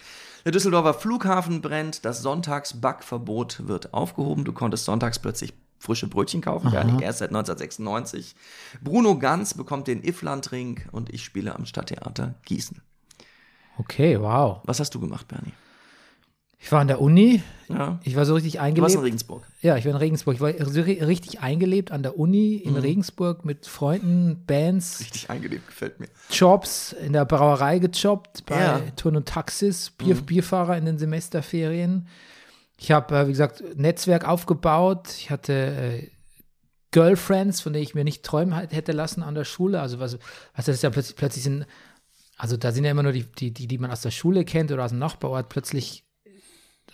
[SPEAKER 1] Der Düsseldorfer Flughafen brennt. Das Sonntagsbackverbot wird aufgehoben. Du konntest sonntags plötzlich frische Brötchen kaufen, Bernie, erst seit 1996. Bruno Ganz bekommt den Ifland-Ring und ich spiele am Stadttheater Gießen.
[SPEAKER 2] Okay, wow.
[SPEAKER 1] Was hast du gemacht, Bernie?
[SPEAKER 2] Ich war an der Uni.
[SPEAKER 1] Ja.
[SPEAKER 2] Ich war so richtig
[SPEAKER 1] Du warst
[SPEAKER 2] eingelebt.
[SPEAKER 1] in Regensburg.
[SPEAKER 2] Ja, ich war in Regensburg. Ich war so ri- richtig eingelebt an der Uni
[SPEAKER 1] Mhm.
[SPEAKER 2] in Regensburg mit Freunden, Bands,
[SPEAKER 1] Richtig eingelebt, gefällt mir.
[SPEAKER 2] Jobs, in der Brauerei gejobbt, bei
[SPEAKER 1] Ja. Mhm.
[SPEAKER 2] Turn und Taxis, Bier, Bierfahrer in den Semesterferien. Ich habe, äh, wie gesagt, Netzwerk aufgebaut. Ich hatte äh, Girlfriends, von denen ich mir nicht träumen halt hätte lassen an der Schule. Also, was, was das ist ja plötzlich, plötzlich sind, also da sind ja immer nur die, die, die, die man aus der Schule kennt oder aus dem Nachbarort. Plötzlich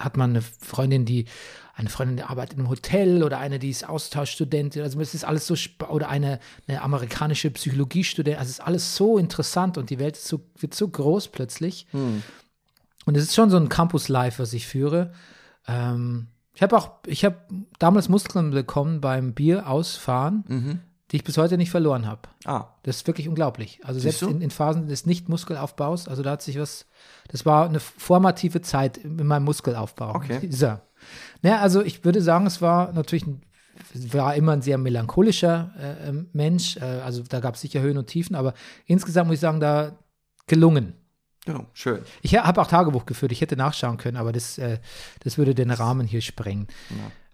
[SPEAKER 2] hat man eine Freundin, die eine Freundin, die arbeitet im Hotel oder eine, die ist Austauschstudentin. Also es ist alles so oder eine, eine amerikanische Psychologiestudentin. Also es ist alles so interessant und die Welt ist so, wird so groß plötzlich. Und es ist schon so ein Campus-Life, was ich führe. Ähm, ich habe auch, ich habe damals Muskeln bekommen beim Bier ausfahren, die ich bis heute nicht verloren habe.
[SPEAKER 1] Ah,
[SPEAKER 2] Das ist wirklich unglaublich. Also
[SPEAKER 1] Siehst
[SPEAKER 2] selbst in, in Phasen des Nicht-Muskelaufbaus, also da hat sich was, das war eine formative Zeit in meinem Muskelaufbau.
[SPEAKER 1] Okay. [laughs]
[SPEAKER 2] So. Naja, also ich würde sagen, es war natürlich ein, war immer ein sehr melancholischer äh, ähm, Mensch. Äh, also da gab es sicher Höhen und Tiefen, aber insgesamt muss ich sagen, da gelungen.
[SPEAKER 1] ja, schön.
[SPEAKER 2] Ich habe auch Tagebuch geführt, ich hätte nachschauen können, aber das, äh, das würde den Rahmen hier sprengen.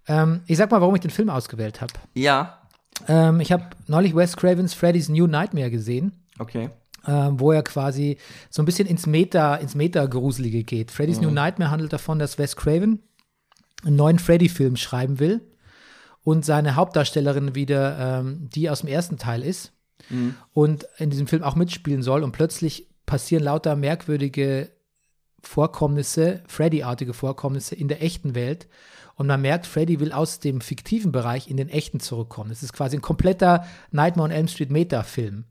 [SPEAKER 2] Ähm, ich sag mal, warum ich den Film ausgewählt habe.
[SPEAKER 1] Ja,
[SPEAKER 2] Ähm, ich habe neulich Wes Cravens Freddy's New Nightmare gesehen
[SPEAKER 1] okay.
[SPEAKER 2] ähm, wo er quasi so ein bisschen ins Meta, ins Meta-Gruselige geht. Freddy's New Nightmare handelt davon, dass Wes Craven einen neuen Freddy-Film schreiben will und seine Hauptdarstellerin wieder ähm, die aus dem ersten Teil ist und in diesem Film auch mitspielen soll und plötzlich passieren lauter merkwürdige Vorkommnisse, Freddy-artige Vorkommnisse in der echten Welt. Und man merkt, Freddy will aus dem fiktiven Bereich in den echten zurückkommen. Es ist quasi ein kompletter Nightmare on Elm Street Meta-Film.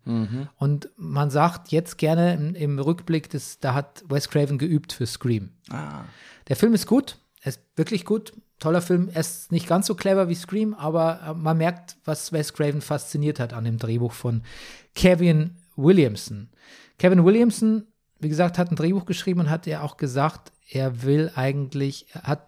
[SPEAKER 2] Und man sagt jetzt gerne im, im Rückblick, dass, da hat Wes Craven geübt für Scream.
[SPEAKER 1] Ah,
[SPEAKER 2] Der Film ist gut, er ist wirklich gut. Toller Film, er ist nicht ganz so clever wie Scream, aber äh, man merkt, was Wes Craven fasziniert hat an dem Drehbuch von Kevin Williamson. Kevin Williamson, wie gesagt, hat ein Drehbuch geschrieben und hat ja auch gesagt, er will eigentlich, er hat,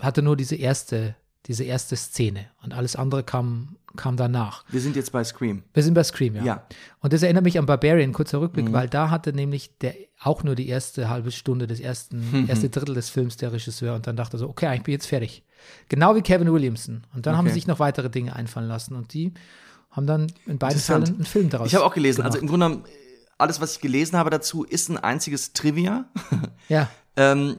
[SPEAKER 2] hatte nur diese erste, diese erste Szene und alles andere kam, kam danach.
[SPEAKER 1] wir sind jetzt bei Scream.
[SPEAKER 2] Wir sind bei Scream, ja.
[SPEAKER 1] Ja.
[SPEAKER 2] Und das erinnert mich an Barbarian, kurzer Rückblick, weil da hatte nämlich der auch nur die erste halbe Stunde des ersten, erste Drittel des Films der Regisseur und dann dachte er so, okay, ich bin jetzt fertig. Genau wie Kevin Williamson. Und dann haben
[SPEAKER 1] Okay.
[SPEAKER 2] sie sich noch weitere Dinge einfallen lassen und die haben dann in beiden. Fällen einen Film daraus
[SPEAKER 1] Ich habe auch gelesen, also
[SPEAKER 2] gemacht.
[SPEAKER 1] im Grunde genommen, alles, was ich gelesen habe dazu, ist ein einziges Trivia.
[SPEAKER 2] Ja, [laughs]
[SPEAKER 1] ähm,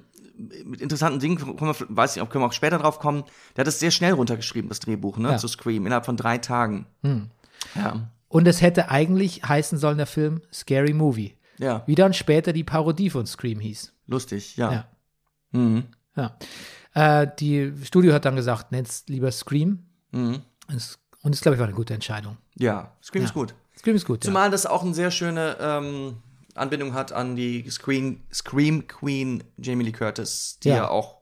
[SPEAKER 1] mit interessanten Dingen, kommen wir, weiß nicht, ob können wir auch später drauf kommen. Der hat es sehr schnell runtergeschrieben, das Drehbuch, ne,
[SPEAKER 2] Ja.
[SPEAKER 1] zu Scream, innerhalb von drei Tagen. Ja.
[SPEAKER 2] und es hätte eigentlich heißen sollen, der Film Scary Movie.
[SPEAKER 1] Ja,
[SPEAKER 2] Wie dann später die Parodie von Scream hieß.
[SPEAKER 1] lustig, ja.
[SPEAKER 2] Ja.
[SPEAKER 1] Mhm.
[SPEAKER 2] Ja. Äh, die Studio hat dann gesagt, nenn's lieber Scream.
[SPEAKER 1] Mhm.
[SPEAKER 2] Es, und das, glaube ich, war eine gute Entscheidung.
[SPEAKER 1] Ja, Scream
[SPEAKER 2] Ja.
[SPEAKER 1] ist gut.
[SPEAKER 2] Scream ist gut. ja.
[SPEAKER 1] Zumal das auch eine sehr schöne ähm, Anbindung hat an die Screen, Scream Queen Jamie Lee Curtis, die
[SPEAKER 2] Ja.
[SPEAKER 1] ja, auch,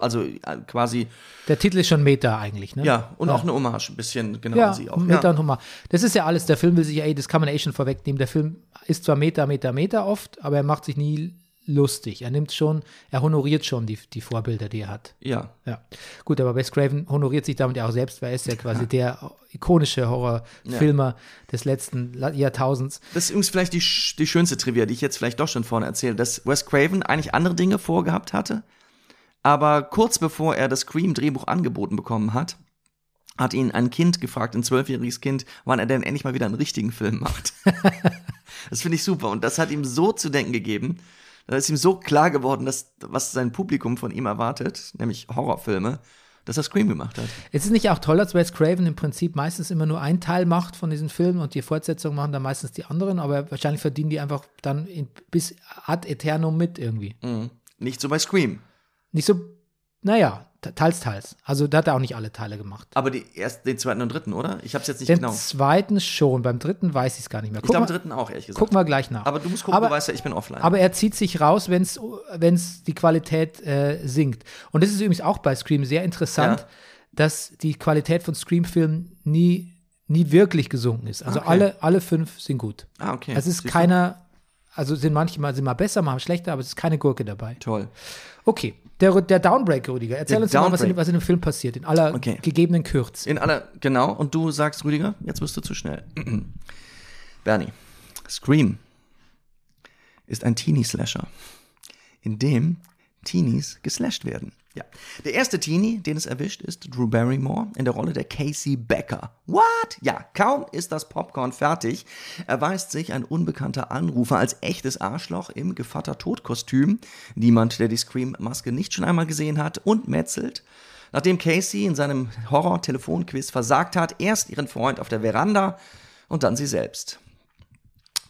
[SPEAKER 1] also äh, quasi,
[SPEAKER 2] Der Titel ist schon Meta eigentlich, ne?
[SPEAKER 1] ja, und auch eine Hommage ein bisschen, genau,
[SPEAKER 2] Ja,
[SPEAKER 1] sie auch.
[SPEAKER 2] Meta
[SPEAKER 1] ja.
[SPEAKER 2] und Humor. Das ist ja alles, der Film will sich, ey, das kann man eh schon vorwegnehmen. Der Film ist zwar Meta, Meta, Meta oft, aber er macht sich nie lustig. Er nimmt schon, er honoriert schon die, die Vorbilder, die er hat.
[SPEAKER 1] ja.
[SPEAKER 2] Ja. Gut, aber Wes Craven honoriert sich damit ja auch selbst, weil er ist ja quasi der ikonische Horrorfilmer des letzten Jahrtausends.
[SPEAKER 1] Das ist übrigens vielleicht die, die schönste Trivia, die ich jetzt vielleicht doch schon vorne erzähle, dass Wes Craven eigentlich andere Dinge vorgehabt hatte, aber kurz bevor er das Scream-Drehbuch angeboten bekommen hat, hat ihn ein Kind gefragt, ein zwölfjähriges Kind, wann er denn endlich mal wieder einen richtigen Film macht. [laughs] das finde ich super und das hat ihm so zu denken gegeben, da ist ihm so klar geworden, dass was sein Publikum von ihm erwartet, nämlich Horrorfilme, dass er Scream gemacht hat.
[SPEAKER 2] Es ist nicht auch toll, dass Wes Craven im Prinzip meistens immer nur einen Teil macht von diesen Filmen und die Fortsetzungen machen dann meistens die anderen, aber wahrscheinlich verdienen die einfach dann in, bis ad eternum mit irgendwie.
[SPEAKER 1] Mhm. Nicht so bei Scream.
[SPEAKER 2] Nicht so, naja, te- teils, teils. Also da hat er auch nicht alle Teile gemacht.
[SPEAKER 1] Aber die erst, den zweiten und dritten, oder? Ich hab's jetzt nicht
[SPEAKER 2] Den
[SPEAKER 1] genau.
[SPEAKER 2] zweiten schon, beim dritten weiß ich es gar nicht mehr.
[SPEAKER 1] Ich
[SPEAKER 2] Guck,
[SPEAKER 1] glaube, im
[SPEAKER 2] mal,
[SPEAKER 1] dritten auch, ehrlich gesagt.
[SPEAKER 2] gucken wir gleich nach.
[SPEAKER 1] Aber du musst gucken,
[SPEAKER 2] aber,
[SPEAKER 1] du weißt ja, ich bin offline.
[SPEAKER 2] aber er zieht sich raus, wenn es die Qualität äh, sinkt. Und das ist übrigens auch bei Scream sehr interessant,
[SPEAKER 1] Ja.
[SPEAKER 2] dass die Qualität von Scream-Filmen nie, nie wirklich gesunken ist. Also
[SPEAKER 1] Okay.
[SPEAKER 2] alle, alle fünf sind gut.
[SPEAKER 1] ah, okay.
[SPEAKER 2] Es ist
[SPEAKER 1] Siehst
[SPEAKER 2] keiner, Also sind manchmal sind mal besser, mal schlechter, aber es ist keine Gurke dabei.
[SPEAKER 1] Toll.
[SPEAKER 2] Okay, der, der Downbreak, Rüdiger. Erzähl
[SPEAKER 1] Der
[SPEAKER 2] uns mal, was in,
[SPEAKER 1] Downbreak.
[SPEAKER 2] was in dem Film passiert, in aller
[SPEAKER 1] Okay.
[SPEAKER 2] gegebenen Kürze.
[SPEAKER 1] In aller, genau. Und du sagst, Rüdiger, jetzt bist du zu schnell. [clears throat] Bernie, Scream ist ein Teenie-Slasher, in dem Teenies geslasht werden. Ja. Der erste Teenie, den es erwischt, ist Drew Barrymore in der Rolle der Casey Becker. What? Ja, kaum ist das Popcorn fertig, erweist sich ein unbekannter Anrufer als echtes Arschloch im Gevatter-Tod-Kostüm. Niemand, der die Scream-Maske nicht schon einmal gesehen hat und metzelt. Nachdem Casey in seinem Horror-Telefonquiz versagt hat, erst ihren Freund auf der Veranda und dann sie selbst.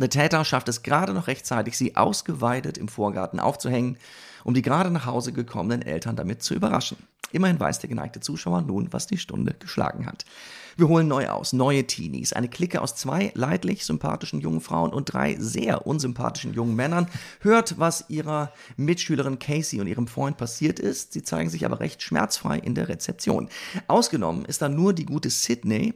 [SPEAKER 1] Der Täter schafft es gerade noch rechtzeitig, sie ausgeweidet im Vorgarten aufzuhängen, um die gerade nach Hause gekommenen Eltern damit zu überraschen. Immerhin weiß der geneigte Zuschauer nun, was die Stunde geschlagen hat. Wir holen neu aus, neue Teenies, eine Clique aus zwei leidlich sympathischen jungen Frauen und drei sehr unsympathischen jungen Männern, hört, was ihrer Mitschülerin Casey und ihrem Freund passiert ist. Sie zeigen sich aber recht schmerzfrei in der Rezeption. Ausgenommen ist dann nur die gute Sydney,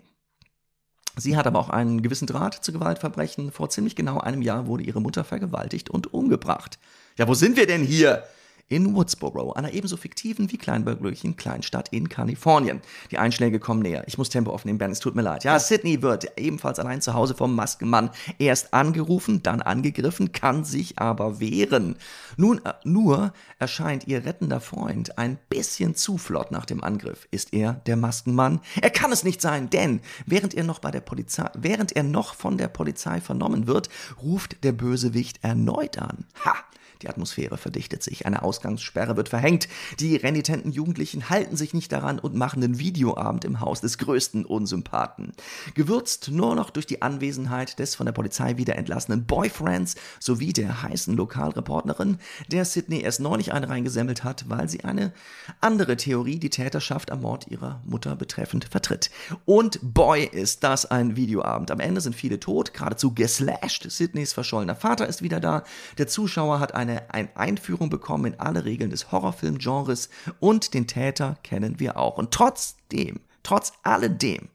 [SPEAKER 1] Sie hat aber auch einen gewissen Draht zu Gewaltverbrechen. Vor ziemlich genau einem Jahr wurde ihre Mutter vergewaltigt und umgebracht. Ja, wo sind wir denn hier? In Woodsboro, einer ebenso fiktiven wie kleinbürgerlichen Kleinstadt in Kalifornien. Die Einschläge kommen näher. Ich muss Tempo aufnehmen, Ben, es tut mir leid. Ja, Sydney wird ebenfalls allein zu Hause vom Maskenmann erst angerufen, dann angegriffen, kann sich aber wehren. Nun, äh, nur erscheint ihr rettender Freund ein bisschen zu flott nach dem Angriff. Ist er der Maskenmann? Er kann es nicht sein, denn während er noch bei der Polizei, während er noch von der Polizei vernommen wird, ruft der Bösewicht erneut an. Ha! Die Atmosphäre verdichtet sich, eine Ausgangssperre wird verhängt, die renitenten Jugendlichen halten sich nicht daran und machen den Videoabend im Haus des größten Unsympathen. Gewürzt nur noch durch die Anwesenheit des von der Polizei wieder entlassenen Boyfriends sowie der heißen Lokalreporterin, der Sydney erst neulich eine reingesammelt hat, weil sie eine andere Theorie die Täterschaft am Mord ihrer Mutter betreffend vertritt. Und boy, ist das ein Videoabend. Am Ende sind viele tot, geradezu geslasht. Sydneys verschollener Vater ist wieder da. Der Zuschauer hat eine, eine Einführung bekommen in alle Regeln des Horrorfilmgenres und den Täter kennen wir auch. Und trotzdem, trotz alledem,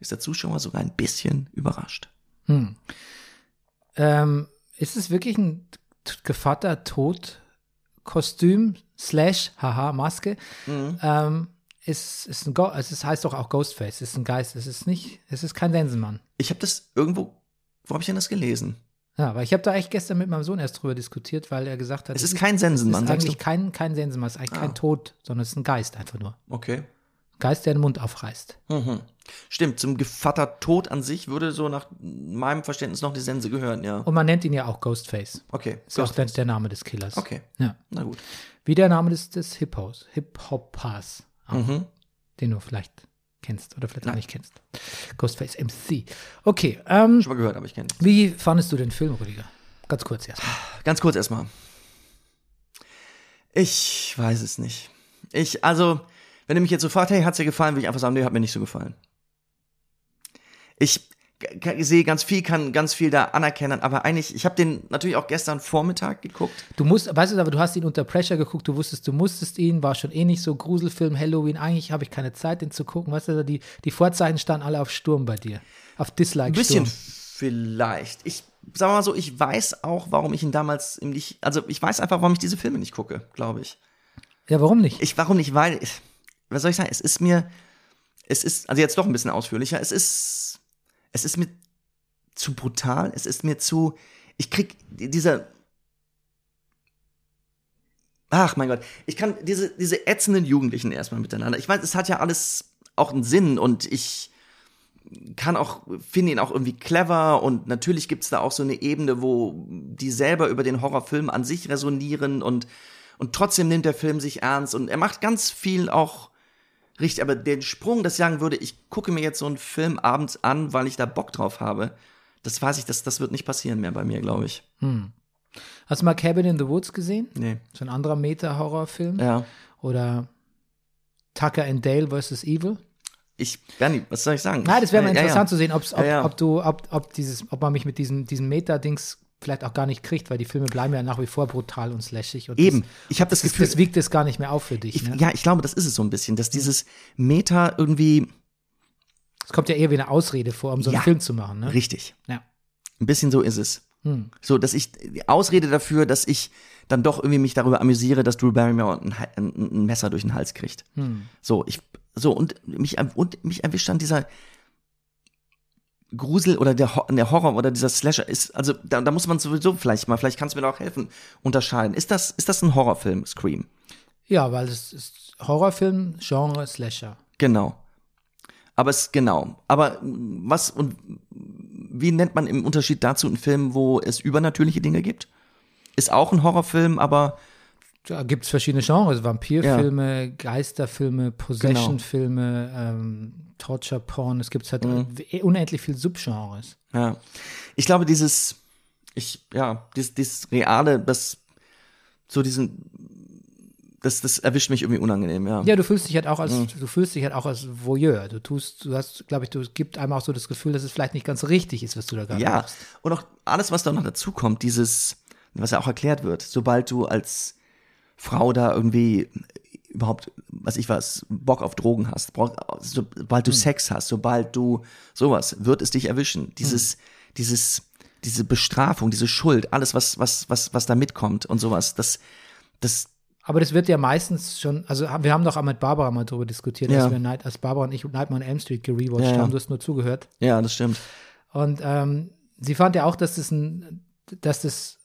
[SPEAKER 1] ist der Zuschauer sogar ein bisschen überrascht.
[SPEAKER 2] Ähm, ist es wirklich ein Gevatter Tod Kostüm slash haha Maske?
[SPEAKER 1] Mhm.
[SPEAKER 2] Ähm, ist, ist ein Go es ist, heißt doch auch Ghostface, es ist ein Geist, es ist nicht, es ist kein Sensenmann.
[SPEAKER 1] Ich habe das irgendwo, wo habe ich denn das gelesen?
[SPEAKER 2] Ja, aber ich habe da echt gestern mit meinem Sohn erst drüber diskutiert, weil er gesagt hat,
[SPEAKER 1] Es ist kein Sensenmann,
[SPEAKER 2] es ist
[SPEAKER 1] sagst
[SPEAKER 2] eigentlich
[SPEAKER 1] du?
[SPEAKER 2] kein, kein Sensenmann, es ist eigentlich
[SPEAKER 1] Ah.
[SPEAKER 2] kein Tod, sondern es ist ein Geist einfach nur.
[SPEAKER 1] Okay.
[SPEAKER 2] Geist, der den Mund aufreißt.
[SPEAKER 1] Mhm. Stimmt, zum Gevatter Tod an sich würde so nach meinem Verständnis noch die Sense gehören, ja.
[SPEAKER 2] Und man nennt ihn ja auch Ghostface.
[SPEAKER 1] Okay.
[SPEAKER 2] Ist auch der, der Name des Killers.
[SPEAKER 1] Okay.
[SPEAKER 2] Ja.
[SPEAKER 1] Na gut.
[SPEAKER 2] Wie der Name des, des. Hip-Hoppers. auch,
[SPEAKER 1] Mhm.
[SPEAKER 2] Den du vielleicht kennst oder vielleicht auch nicht kennst. Ghostface MC. Okay, ähm,
[SPEAKER 1] Schon mal gehört, aber ich kenne es.
[SPEAKER 2] wie fandest du den Film, Rüdiger? Ganz kurz erstmal.
[SPEAKER 1] Ganz kurz erstmal. Ich weiß es nicht. Ich, also, wenn du mich jetzt so fragst, hey, hat's dir gefallen, würde ich einfach sagen, nee, hat mir nicht so gefallen. Ich sehe ganz viel, kann ganz viel da anerkennen, aber eigentlich, ich habe den natürlich auch gestern Vormittag geguckt.
[SPEAKER 2] Du musst, weißt du, aber du hast ihn unter Pressure geguckt, du wusstest, du musstest ihn, war schon eh nicht so Gruselfilm, Halloween, eigentlich habe ich keine Zeit, den zu gucken. Weißt du, die, die Vorzeichen standen alle auf Sturm bei dir. Auf
[SPEAKER 1] Ein
[SPEAKER 2] Dislike-Sturm.
[SPEAKER 1] bisschen vielleicht. Ich sag mal so, ich weiß auch, warum ich ihn damals nicht, also ich weiß einfach, warum ich diese Filme nicht gucke, glaube ich.
[SPEAKER 2] Ja, warum nicht?
[SPEAKER 1] Ich, warum nicht? Weil, ich, was soll ich sagen? Es ist mir, es ist, also jetzt doch ein bisschen ausführlicher. Es ist, es ist mir zu brutal. Es ist mir zu, ich krieg dieser, ach mein Gott, ich kann diese, diese ätzenden Jugendlichen erstmal miteinander. Ich weiß, es hat ja alles auch einen Sinn und ich kann auch, finde ihn auch irgendwie clever und natürlich gibt's da auch so eine Ebene, wo die selber über den Horrorfilm an sich resonieren und, und trotzdem nimmt der Film sich ernst und er macht ganz viel auch richtig, aber den Sprung, dass ich sagen würde, ich gucke mir jetzt so einen Film abends an, weil ich da Bock drauf habe, das weiß ich, das, das wird nicht passieren mehr bei mir, glaube ich.
[SPEAKER 2] Hast du mal Cabin in the Woods gesehen?
[SPEAKER 1] Nee.
[SPEAKER 2] So ein anderer Meta-Horrorfilm?
[SPEAKER 1] Ja.
[SPEAKER 2] Oder Tucker and Dale vs. Evil?
[SPEAKER 1] Ich, Bernie, was soll ich sagen?
[SPEAKER 2] Nein, das wäre mal
[SPEAKER 1] Ja, ja.
[SPEAKER 2] interessant zu sehen, ob,
[SPEAKER 1] Ja, ja.
[SPEAKER 2] ob du, ob, ob dieses, ob man mich mit diesem, diesem Meta-Dings vielleicht auch gar nicht kriegt, weil die Filme bleiben ja nach wie vor brutal und slashig. Und
[SPEAKER 1] Eben.
[SPEAKER 2] Das,
[SPEAKER 1] Ich habe das
[SPEAKER 2] das,
[SPEAKER 1] Gefühl,
[SPEAKER 2] das wiegt es gar nicht mehr auf für dich.
[SPEAKER 1] ich,
[SPEAKER 2] ne?
[SPEAKER 1] ja, ich glaube, das ist es so ein bisschen, dass dieses Meta irgendwie
[SPEAKER 2] Es kommt ja eher wie eine Ausrede vor, um so einen
[SPEAKER 1] Ja.
[SPEAKER 2] Film zu machen. Ne?
[SPEAKER 1] richtig.
[SPEAKER 2] Ja.
[SPEAKER 1] Ein bisschen so ist es. So, dass ich die Ausrede dafür, dass ich dann doch irgendwie mich darüber amüsiere, dass Drew Barrymore ein, ein, ein Messer durch den Hals kriegt. So, ich, so, und mich, und mich erwischt dann dieser Grusel oder der, der Horror oder dieser Slasher ist, also da, da muss man sowieso vielleicht mal, vielleicht kannst du mir da auch helfen, unterscheiden. Ist das, ist das ein Horrorfilm, Scream?
[SPEAKER 2] Ja, weil es ist Horrorfilm, Genre, Slasher.
[SPEAKER 1] Genau. Aber es, genau. Aber was und wie nennt man im Unterschied dazu einen Film, wo es übernatürliche Dinge gibt? Ist auch ein Horrorfilm, aber
[SPEAKER 2] Da gibt es verschiedene Genres, Vampirfilme, Geisterfilme, Possession-Filme, ähm, Torture-Porn, es gibt halt
[SPEAKER 1] Mhm.
[SPEAKER 2] unendlich viele Subgenres.
[SPEAKER 1] ja. Ich glaube, dieses, ich, ja, dieses, dieses Reale, das, so diesen, das, das erwischt mich irgendwie unangenehm, ja.
[SPEAKER 2] Ja, du fühlst dich halt auch als,
[SPEAKER 1] Mhm.
[SPEAKER 2] du fühlst dich halt auch als Voyeur. Du tust, du hast, glaube ich, du gibt einem auch so das Gefühl, dass es vielleicht nicht ganz richtig ist, was du da gerade
[SPEAKER 1] Ja,
[SPEAKER 2] machst.
[SPEAKER 1] und auch alles, was da noch dazu kommt, dieses, was ja auch erklärt wird, sobald du als Frau da irgendwie überhaupt, was ich was, Bock auf Drogen hast, sobald du Sex hast, sobald du sowas, wird es dich erwischen. Dieses, dieses, diese Bestrafung, diese Schuld, alles, was, was, was, was da mitkommt und sowas, das, das,
[SPEAKER 2] Aber das wird ja meistens schon, also wir haben doch auch mit Barbara mal darüber diskutiert,
[SPEAKER 1] Ja.
[SPEAKER 2] als wir Night, als Barbara und ich Nightmare on Elm Street gerewatcht
[SPEAKER 1] Ja, ja.
[SPEAKER 2] haben, du hast nur zugehört.
[SPEAKER 1] ja, das stimmt.
[SPEAKER 2] Und ähm, sie fand ja auch, dass das ein, dass das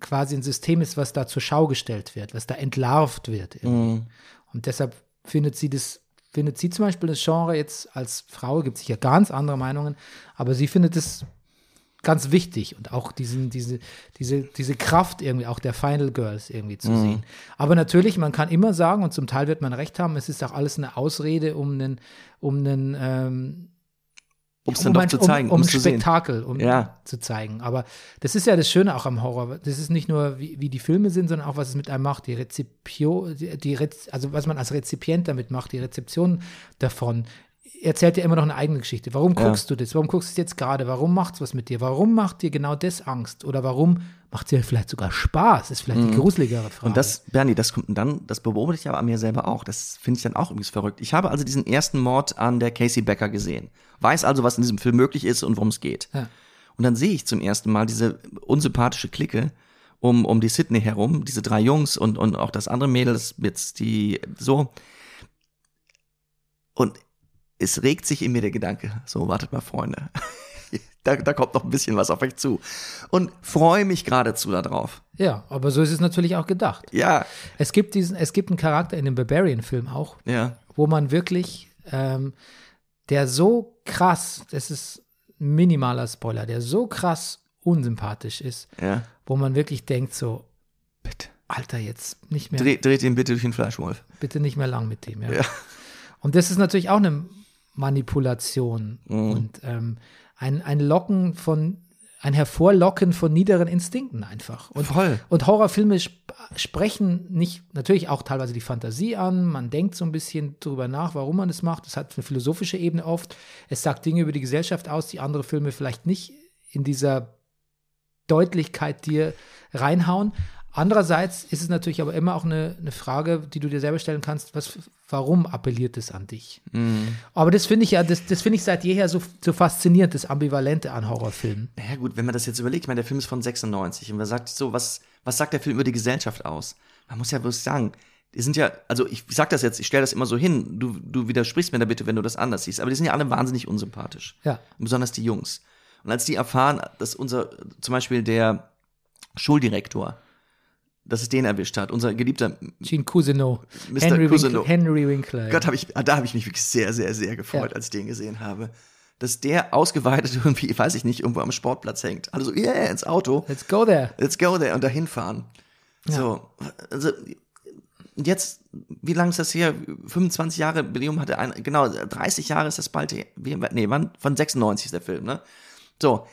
[SPEAKER 2] quasi ein System ist, was da zur Schau gestellt wird, was da entlarvt wird.
[SPEAKER 1] Mhm.
[SPEAKER 2] Und deshalb findet sie das, findet sie zum Beispiel das Genre jetzt als Frau, gibt sicher ganz andere Meinungen, aber sie findet es ganz wichtig und auch diesen, diese, diese, diese Kraft irgendwie auch der Final Girls irgendwie zu sehen. Aber natürlich, man kann immer sagen, und zum Teil wird man recht haben, es ist auch alles eine Ausrede, um einen, um einen ähm,
[SPEAKER 1] Um es dann doch
[SPEAKER 2] ein-
[SPEAKER 1] zu zeigen,
[SPEAKER 2] um,
[SPEAKER 1] um
[SPEAKER 2] um. Spektakel um
[SPEAKER 1] Ja.
[SPEAKER 2] zu zeigen. Aber das ist ja das Schöne auch am Horror. Das ist nicht nur, wie, wie die Filme sind, sondern auch, was es mit einem macht. Die Rezipio, die, die Rez, also was man als Rezipient damit macht, die Rezeption davon. Erzählt ja immer noch eine eigene Geschichte. Warum
[SPEAKER 1] Ja.
[SPEAKER 2] guckst du das? Warum guckst du es jetzt gerade? Warum macht's was mit dir? Warum macht dir genau das Angst? Oder warum macht dir vielleicht sogar Spaß? Ist vielleicht die gruseligere Frage.
[SPEAKER 1] Mhm. Und das, Bernie, das kommt dann, das beobachte ich aber an mir selber auch. Das finde ich dann auch irgendwie verrückt. Ich habe also diesen ersten Mord an der Casey Becker gesehen. Weiß also, was in diesem Film möglich ist und worum es geht.
[SPEAKER 2] Ja.
[SPEAKER 1] Und dann sehe ich zum ersten Mal diese unsympathische Clique um, um die Sydney herum, diese drei Jungs und, und auch das andere Mädel, das jetzt die so. Und es regt sich in mir der Gedanke, so, wartet mal, Freunde. [laughs] da, da kommt noch ein bisschen was auf euch zu. Und freue mich geradezu darauf.
[SPEAKER 2] ja, aber so ist es natürlich auch gedacht.
[SPEAKER 1] Ja,
[SPEAKER 2] Es gibt diesen, es gibt einen Charakter in dem Barbarian-Film auch,
[SPEAKER 1] ja.
[SPEAKER 2] wo man wirklich, ähm, der so krass, das ist ein minimaler Spoiler, der so krass unsympathisch ist,
[SPEAKER 1] Ja.
[SPEAKER 2] wo man wirklich denkt so,
[SPEAKER 1] Bitte.
[SPEAKER 2] Alter, jetzt nicht mehr,
[SPEAKER 1] Dreht, dreht ihn bitte durch den Fleischwolf.
[SPEAKER 2] bitte nicht mehr lang mit dem. Ja.
[SPEAKER 1] Ja.
[SPEAKER 2] Und das ist natürlich auch eine Manipulation
[SPEAKER 1] Mhm.
[SPEAKER 2] und ähm, ein, ein Locken von, ein Hervorlocken von niederen Instinkten einfach. Und,
[SPEAKER 1] Voll.
[SPEAKER 2] und Horrorfilme sp sprechen nicht, natürlich auch teilweise die Fantasie an, man denkt so ein bisschen drüber nach, warum man das macht. Das hat eine philosophische Ebene oft. Es sagt Dinge über die Gesellschaft aus, die andere Filme vielleicht nicht in dieser Deutlichkeit dir reinhauen. Andererseits ist es natürlich aber immer auch eine, eine Frage, die du dir selber stellen kannst, was, warum appelliert es an dich? Aber das finde ich ja, das, das finde ich seit jeher so, so faszinierend, das Ambivalente an Horrorfilmen.
[SPEAKER 1] Ja gut, wenn man das jetzt überlegt, ich meine, der Film ist von 96 und man sagt so, was, was sagt der Film über die Gesellschaft aus? Man muss ja bloß sagen, die sind ja, also ich sag das jetzt, ich stelle das immer so hin, du, du widersprichst mir da bitte, wenn du das anders siehst, aber die sind ja alle wahnsinnig unsympathisch.
[SPEAKER 2] Ja.
[SPEAKER 1] Besonders die Jungs. Und als die erfahren, dass unser, zum Beispiel der Schuldirektor, dass es den erwischt hat, unser geliebter
[SPEAKER 2] Gene Cousineau,
[SPEAKER 1] Mr.
[SPEAKER 2] Henry,
[SPEAKER 1] Cousineau.
[SPEAKER 2] Winkler, Henry Winkler.
[SPEAKER 1] Gott, hab ich, da habe ich mich wirklich sehr, sehr, sehr gefreut,
[SPEAKER 2] Ja.
[SPEAKER 1] als ich den gesehen habe. Dass der ausgeweitet [laughs] irgendwie, weiß ich nicht, irgendwo am Sportplatz hängt. Also, yeah, ins Auto.
[SPEAKER 2] Let's go there.
[SPEAKER 1] Let's go there und dahin fahren. So, also jetzt, wie lange ist das her? 25 Jahre, Billium hatte ein, genau, 30 Jahre ist das bald nee, wann? Von 96 ist der Film, ne? So,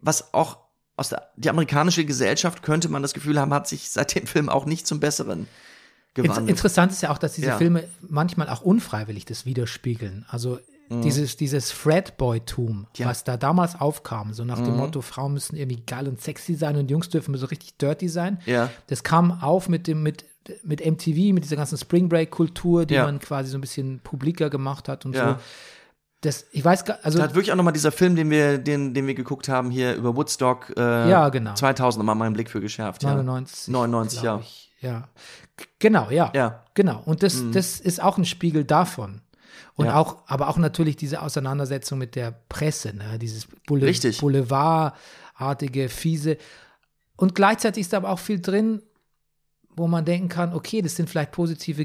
[SPEAKER 1] was auch aus der, die amerikanische Gesellschaft könnte man das Gefühl haben, hat sich seit dem Film auch nicht zum Besseren gewandelt.
[SPEAKER 2] interessant ist ja auch, dass diese
[SPEAKER 1] Ja.
[SPEAKER 2] Filme manchmal auch unfreiwillig das widerspiegeln. Also dieses, dieses Fredboy-Tum,
[SPEAKER 1] Mhm. Ja. Mhm.
[SPEAKER 2] was da damals aufkam, so nach dem Motto, Frauen müssen irgendwie geil und sexy sein und Jungs dürfen so richtig dirty sein.
[SPEAKER 1] Ja.
[SPEAKER 2] Das kam auf mit dem, mit, mit MTV, mit dieser ganzen Spring Break-Kultur, die man quasi so ein bisschen publiker gemacht hat und so. Das, ich weiß gar, also
[SPEAKER 1] Da hat wirklich auch nochmal dieser Film, den wir, den, den wir geguckt haben, hier über Woodstock, äh,
[SPEAKER 2] Ja, genau.
[SPEAKER 1] 2000 nochmal meinen Blick für geschärft. Ja.
[SPEAKER 2] 99.
[SPEAKER 1] 99,
[SPEAKER 2] glaub
[SPEAKER 1] ja.
[SPEAKER 2] Ich. Ja. Genau, ja.
[SPEAKER 1] Ja. Mhm.
[SPEAKER 2] Genau. Und das, das ist auch ein Spiegel davon. Und
[SPEAKER 1] Ja.
[SPEAKER 2] auch, aber auch natürlich diese Auseinandersetzung mit der Presse, ne? dieses Boule
[SPEAKER 1] Richtig.
[SPEAKER 2] Boulevardartige, fiese. Und gleichzeitig ist da aber auch viel drin, wo man denken kann, okay, das sind vielleicht positive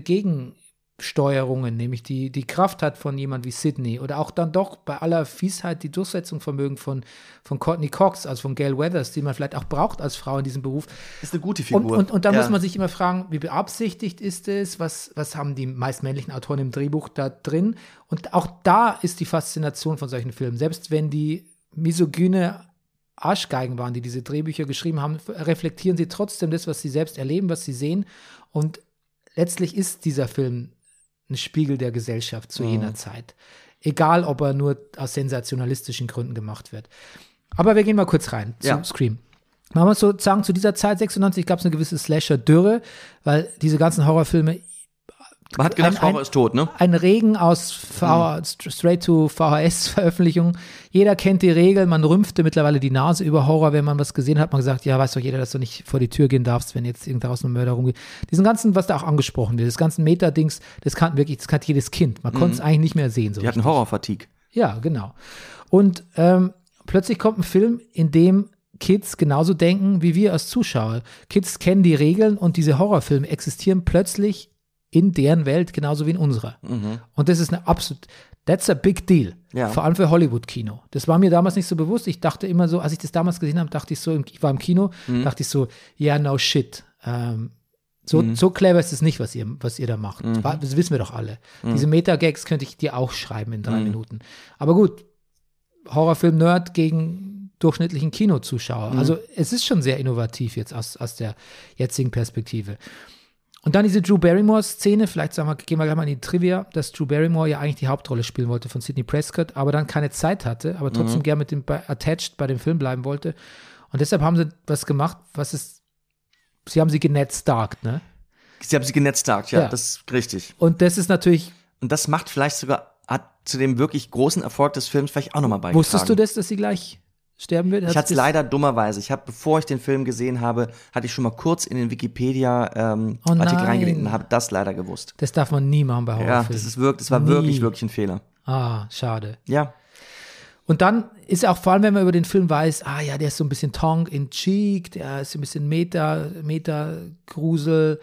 [SPEAKER 2] Gegensteuerungen, nämlich die, die Kraft hat von jemand wie Sidney oder auch dann doch bei aller Fiesheit die Durchsetzungsvermögen von, von Courtney Cox, also von Gail Weathers, die man vielleicht auch braucht als Frau in diesem Beruf.
[SPEAKER 1] Ist eine gute Figur.
[SPEAKER 2] Und, und, und da
[SPEAKER 1] ja.
[SPEAKER 2] muss man sich immer fragen, wie beabsichtigt ist es? Was, was haben die meist männlichen Autoren im Drehbuch da drin? Und auch da ist die Faszination von solchen Filmen. Selbst wenn die misogyne Arschgeigen waren, die diese Drehbücher geschrieben haben, reflektieren sie trotzdem das, was sie selbst erleben, was sie sehen. Und letztlich ist dieser Film ein Spiegel der Gesellschaft zu jener Zeit. Egal, ob er nur aus sensationalistischen Gründen gemacht wird. Aber wir gehen mal kurz rein zu
[SPEAKER 1] Ja.
[SPEAKER 2] Scream. Man muss so sagen, zu dieser Zeit, 96, gab es eine gewisse Slasher-Dürre, weil diese ganzen Horrorfilme
[SPEAKER 1] Man hat gedacht,
[SPEAKER 2] ein- ein-
[SPEAKER 1] Horror ist tot, ne?
[SPEAKER 2] ein Regen aus V straight to VHS-Veröffentlichungen. Jeder kennt die Regel, man rümpfte mittlerweile die Nase über Horror, wenn man was gesehen hat. Man gesagt, ja, weiß doch jeder, dass du nicht vor die Tür gehen darfst, wenn jetzt irgend draußen ein Mörder rumgeht. Diesen ganzen, was da auch angesprochen wird, das ganzen Meta-Dings, das kann wirklich, das kann jedes Kind. Man konnte es eigentlich nicht mehr sehen. So
[SPEAKER 1] Die hatten Horrorfatigue.
[SPEAKER 2] ja, genau. Und ähm, plötzlich kommt ein Film, in dem Kids genauso denken wie wir als Zuschauer. Kids kennen die Regeln und diese Horrorfilme existieren plötzlich in deren Welt genauso wie in unserer. Und das ist eine absolut, that's a big deal.
[SPEAKER 1] Ja.
[SPEAKER 2] Vor allem für Hollywood-Kino. Das war mir damals nicht so bewusst. Ich dachte immer so, als ich das damals gesehen habe, dachte ich so, ich war im Kino, dachte ich so, ja, no shit. Ähm, so, so clever ist es nicht, was ihr, was ihr da macht. Wa- Das wissen wir doch alle. Diese Meta-Gags könnte ich dir auch schreiben in drei Minuten. Aber gut, Horrorfilm-Nerd gegen durchschnittlichen Kinozuschauer. Also es ist schon sehr innovativ jetzt aus, aus der jetzigen Perspektive. Und dann diese Drew Barrymore-Szene, vielleicht sagen wir, gehen wir gleich mal in die Trivia, dass Drew Barrymore ja eigentlich die Hauptrolle spielen wollte von Sidney Prescott, aber dann keine Zeit hatte, aber trotzdem gern mit dem bei, attached bei dem Film bleiben wollte. Und deshalb haben sie was gemacht, was ist, sie haben sie genetzdarkt, ne?
[SPEAKER 1] Sie haben sie genetztagt, ja,
[SPEAKER 2] Ja.
[SPEAKER 1] das ist richtig.
[SPEAKER 2] Und das ist natürlich,
[SPEAKER 1] Und das macht vielleicht sogar, hat zu dem wirklich großen Erfolg des Films vielleicht auch nochmal beigetragen.
[SPEAKER 2] wusstest du das, dass sie gleich sterben wird?
[SPEAKER 1] Ich hatte es leider dummerweise. Ich habe, bevor ich den Film gesehen habe, hatte ich schon mal kurz in den Wikipedia ähm,
[SPEAKER 2] Oh
[SPEAKER 1] reingelegt und habe das leider gewusst.
[SPEAKER 2] Das darf man nie machen bei
[SPEAKER 1] Ja,
[SPEAKER 2] Horrorfilmen.
[SPEAKER 1] das ist wirklich, das war
[SPEAKER 2] Nie.
[SPEAKER 1] wirklich, wirklich ein Fehler.
[SPEAKER 2] Ah, schade.
[SPEAKER 1] Ja.
[SPEAKER 2] Und dann ist auch, vor allem wenn man über den Film weiß, ah ja, der ist so ein bisschen tongue in cheek, der ist so ein bisschen Meta, Meta-Grusel,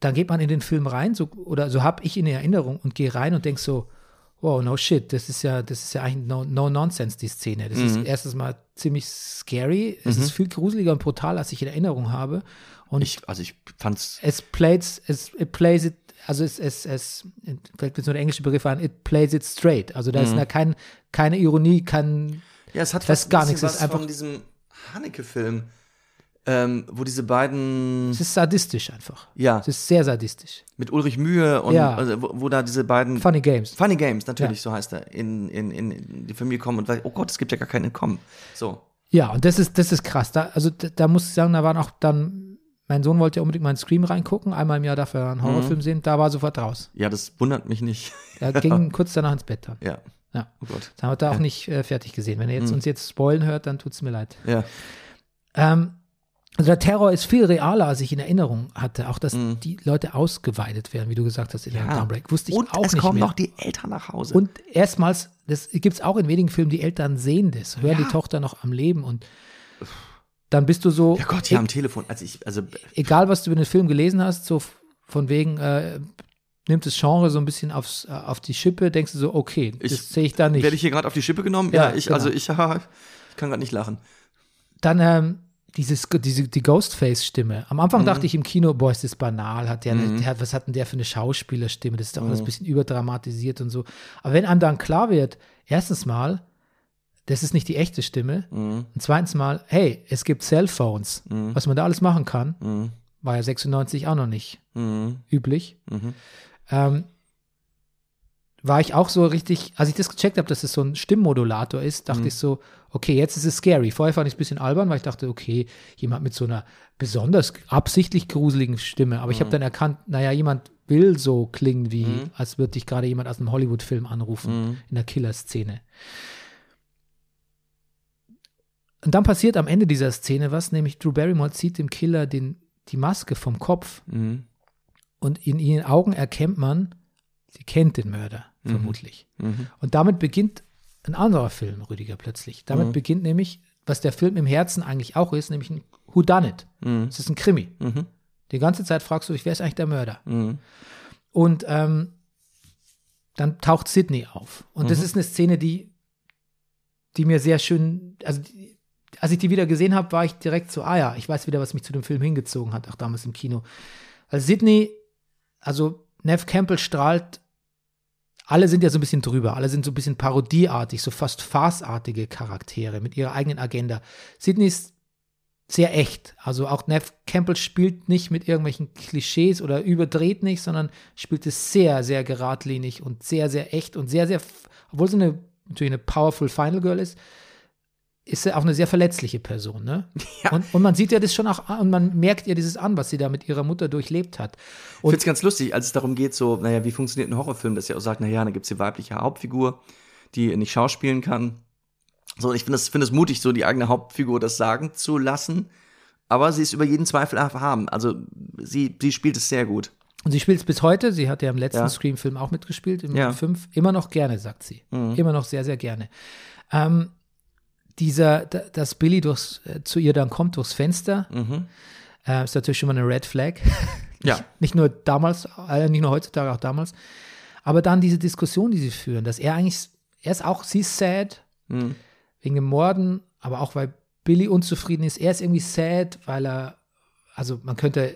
[SPEAKER 2] dann geht man in den Film rein, so, oder so habe ich in Erinnerung und gehe rein und denke so, wow, no shit, das ist ja, das ist ja eigentlich no, no nonsense, die Szene. Das
[SPEAKER 1] Mhm.
[SPEAKER 2] ist erstens mal ziemlich scary, es ist viel gruseliger und brutal, als ich in Erinnerung habe. Und
[SPEAKER 1] Ich, also ich fand's,
[SPEAKER 2] es plays, es it plays it, also es, es, es fällt mir so der englische Begriff an, it plays it straight. Also
[SPEAKER 1] Mhm.
[SPEAKER 2] da ist da kein, keine Ironie, kein,
[SPEAKER 1] ja, es hat
[SPEAKER 2] Das
[SPEAKER 1] fast
[SPEAKER 2] gar nichts, es ist einfach-
[SPEAKER 1] von diesem Haneke-Film, ähm, wo diese beiden,
[SPEAKER 2] es ist sadistisch einfach.
[SPEAKER 1] ja,
[SPEAKER 2] Es ist sehr sadistisch.
[SPEAKER 1] mit Ulrich Mühe und
[SPEAKER 2] Ja.
[SPEAKER 1] also, wo, wo da diese beiden
[SPEAKER 2] Funny Games.
[SPEAKER 1] Funny Games, natürlich,
[SPEAKER 2] Ja.
[SPEAKER 1] so heißt er, in, in, in die Familie kommen und weiß, oh Gott, es gibt ja gar kein Entkommen. So.
[SPEAKER 2] Ja, und das ist, das ist krass. Da, also da, da muss ich sagen, da waren auch dann, mein Sohn wollte ja unbedingt mal in Scream reingucken, einmal im Jahr darf er einen Horrorfilm sehen, da war er sofort raus.
[SPEAKER 1] Ja, das wundert mich nicht.
[SPEAKER 2] Er [laughs] ging kurz danach ins Bett dann.
[SPEAKER 1] Ja.
[SPEAKER 2] Ja.
[SPEAKER 1] Oh Gott.
[SPEAKER 2] Da hat er auch nicht äh, fertig gesehen. Wenn er jetzt uns jetzt spoilen hört, dann tut es mir leid.
[SPEAKER 1] Ja.
[SPEAKER 2] Ähm, also der Terror ist viel realer, als ich in Erinnerung hatte. Auch, dass die Leute ausgeweidet werden, wie du gesagt hast in der
[SPEAKER 1] ja.
[SPEAKER 2] Downbreak. Wusste ich
[SPEAKER 1] und
[SPEAKER 2] auch
[SPEAKER 1] es
[SPEAKER 2] nicht
[SPEAKER 1] kommen
[SPEAKER 2] mehr.
[SPEAKER 1] noch die Eltern nach Hause.
[SPEAKER 2] Und erstmals, das gibt es auch in wenigen Filmen, die Eltern sehen das, hören die Tochter noch am Leben und dann bist du so,
[SPEAKER 1] ja Gott, hier am Telefon. Also ich, also
[SPEAKER 2] egal was du über den Film gelesen hast, so von wegen, äh, nimmt das Genre so ein bisschen aufs, äh, auf die Schippe, denkst du so, okay, das
[SPEAKER 1] Ich-
[SPEAKER 2] sehe ich da nicht.
[SPEAKER 1] werde ich hier gerade auf die Schippe genommen?
[SPEAKER 2] Ja,
[SPEAKER 1] Ja, ich,
[SPEAKER 2] genau.
[SPEAKER 1] also ich, [laughs] ich kann gerade nicht lachen.
[SPEAKER 2] Dann ähm, dieses, diese, die Ghostface-Stimme. Am
[SPEAKER 1] Mhm.
[SPEAKER 2] Anfang dachte ich im Kino, boah, ist das banal. Hat der, der hat, was hat denn der für eine Schauspielerstimme? Das ist doch
[SPEAKER 1] Mhm.
[SPEAKER 2] alles ein bisschen überdramatisiert und so. Aber wenn einem dann klar wird, erstens mal, das ist nicht die echte Stimme.
[SPEAKER 1] Mhm.
[SPEAKER 2] Und zweitens mal, hey, es gibt Cellphones, was man da alles machen kann.
[SPEAKER 1] Mhm.
[SPEAKER 2] War ja 96 auch noch nicht
[SPEAKER 1] Mhm.
[SPEAKER 2] üblich.
[SPEAKER 1] Mhm.
[SPEAKER 2] Ähm, war ich auch so richtig, als ich das gecheckt habe, dass es so ein Stimmmodulator ist,
[SPEAKER 1] Mhm.
[SPEAKER 2] dachte ich so, okay, jetzt ist es scary. Vorher fand ich es ein bisschen albern, weil ich dachte, okay, jemand mit so einer besonders absichtlich gruseligen Stimme. Aber ich
[SPEAKER 1] Mhm.
[SPEAKER 2] habe dann erkannt, naja, jemand will so klingen, wie
[SPEAKER 1] Mhm.
[SPEAKER 2] als würde dich gerade jemand aus einem Hollywood-Film anrufen, in der Killer-Szene. Und dann passiert am Ende dieser Szene was, nämlich Drew Barrymore zieht dem Killer den, die Maske vom Kopf
[SPEAKER 1] Mhm.
[SPEAKER 2] und in ihren Augen erkennt man, sie kennt den Mörder, vermutlich.
[SPEAKER 1] Mhm.
[SPEAKER 2] Und damit beginnt ein anderer Film, Rüdiger, plötzlich. Damit
[SPEAKER 1] Mhm.
[SPEAKER 2] beginnt nämlich, was der Film im Herzen eigentlich auch ist, nämlich ein Whodunit.
[SPEAKER 1] Mhm.
[SPEAKER 2] Es ist ein Krimi.
[SPEAKER 1] Mhm.
[SPEAKER 2] Die ganze Zeit fragst du dich, wer ist eigentlich der Mörder?
[SPEAKER 1] Mhm.
[SPEAKER 2] Und ähm, dann taucht Sydney auf. Und das
[SPEAKER 1] Mhm.
[SPEAKER 2] ist eine Szene, die, die mir sehr schön, also die, als ich die wieder gesehen habe, war ich direkt so, ah ja, ich weiß wieder, was mich zu dem Film hingezogen hat, auch damals im Kino. Weil Sydney, also Nev Campbell strahlt, alle sind ja so ein bisschen drüber, alle sind so ein bisschen parodieartig, so fast farceartige Charaktere mit ihrer eigenen Agenda. Sydney ist sehr echt. Also auch Nev Campbell spielt nicht mit irgendwelchen Klischees oder überdreht nicht, sondern spielt es sehr, sehr geradlinig und sehr, sehr echt und sehr, sehr, obwohl sie eine, natürlich eine powerful Final Girl ist, ist sie auch eine sehr verletzliche Person, ne?
[SPEAKER 1] Ja.
[SPEAKER 2] Und, und man sieht ja das schon auch an und man merkt ihr dieses an, was sie da mit ihrer Mutter durchlebt hat.
[SPEAKER 1] Ich
[SPEAKER 2] Und
[SPEAKER 1] finde es ganz lustig, als es darum geht, so, naja, wie funktioniert ein Horrorfilm, dass ihr auch sagt, naja, da gibt es die weibliche Hauptfigur, die nicht schauspielen kann. So, und ich finde es find mutig, so die eigene Hauptfigur das sagen zu lassen. Aber sie ist über jeden Zweifel erhaben. Also, sie, sie spielt es sehr gut.
[SPEAKER 2] Und sie spielt es bis heute. Sie hat ja im letzten
[SPEAKER 1] Ja.
[SPEAKER 2] Scream-Film auch mitgespielt, im
[SPEAKER 1] Ja.
[SPEAKER 2] 5. Immer noch gerne, sagt sie.
[SPEAKER 1] Mhm.
[SPEAKER 2] Immer noch sehr, sehr gerne. Ähm, dieser, da- dass Billy durchs, äh, zu ihr dann kommt durchs Fenster,
[SPEAKER 1] Mhm.
[SPEAKER 2] äh, ist natürlich schon mal eine Red Flag. [laughs]
[SPEAKER 1] Ja.
[SPEAKER 2] Nicht, nicht nur damals, äh, nicht nur heutzutage, auch damals. Aber dann diese Diskussion, die sie führen, dass er eigentlich, er ist auch, sie ist sad
[SPEAKER 1] Mhm.
[SPEAKER 2] wegen dem Morden, aber auch weil Billy unzufrieden ist. Er ist irgendwie sad, weil er, also man könnte,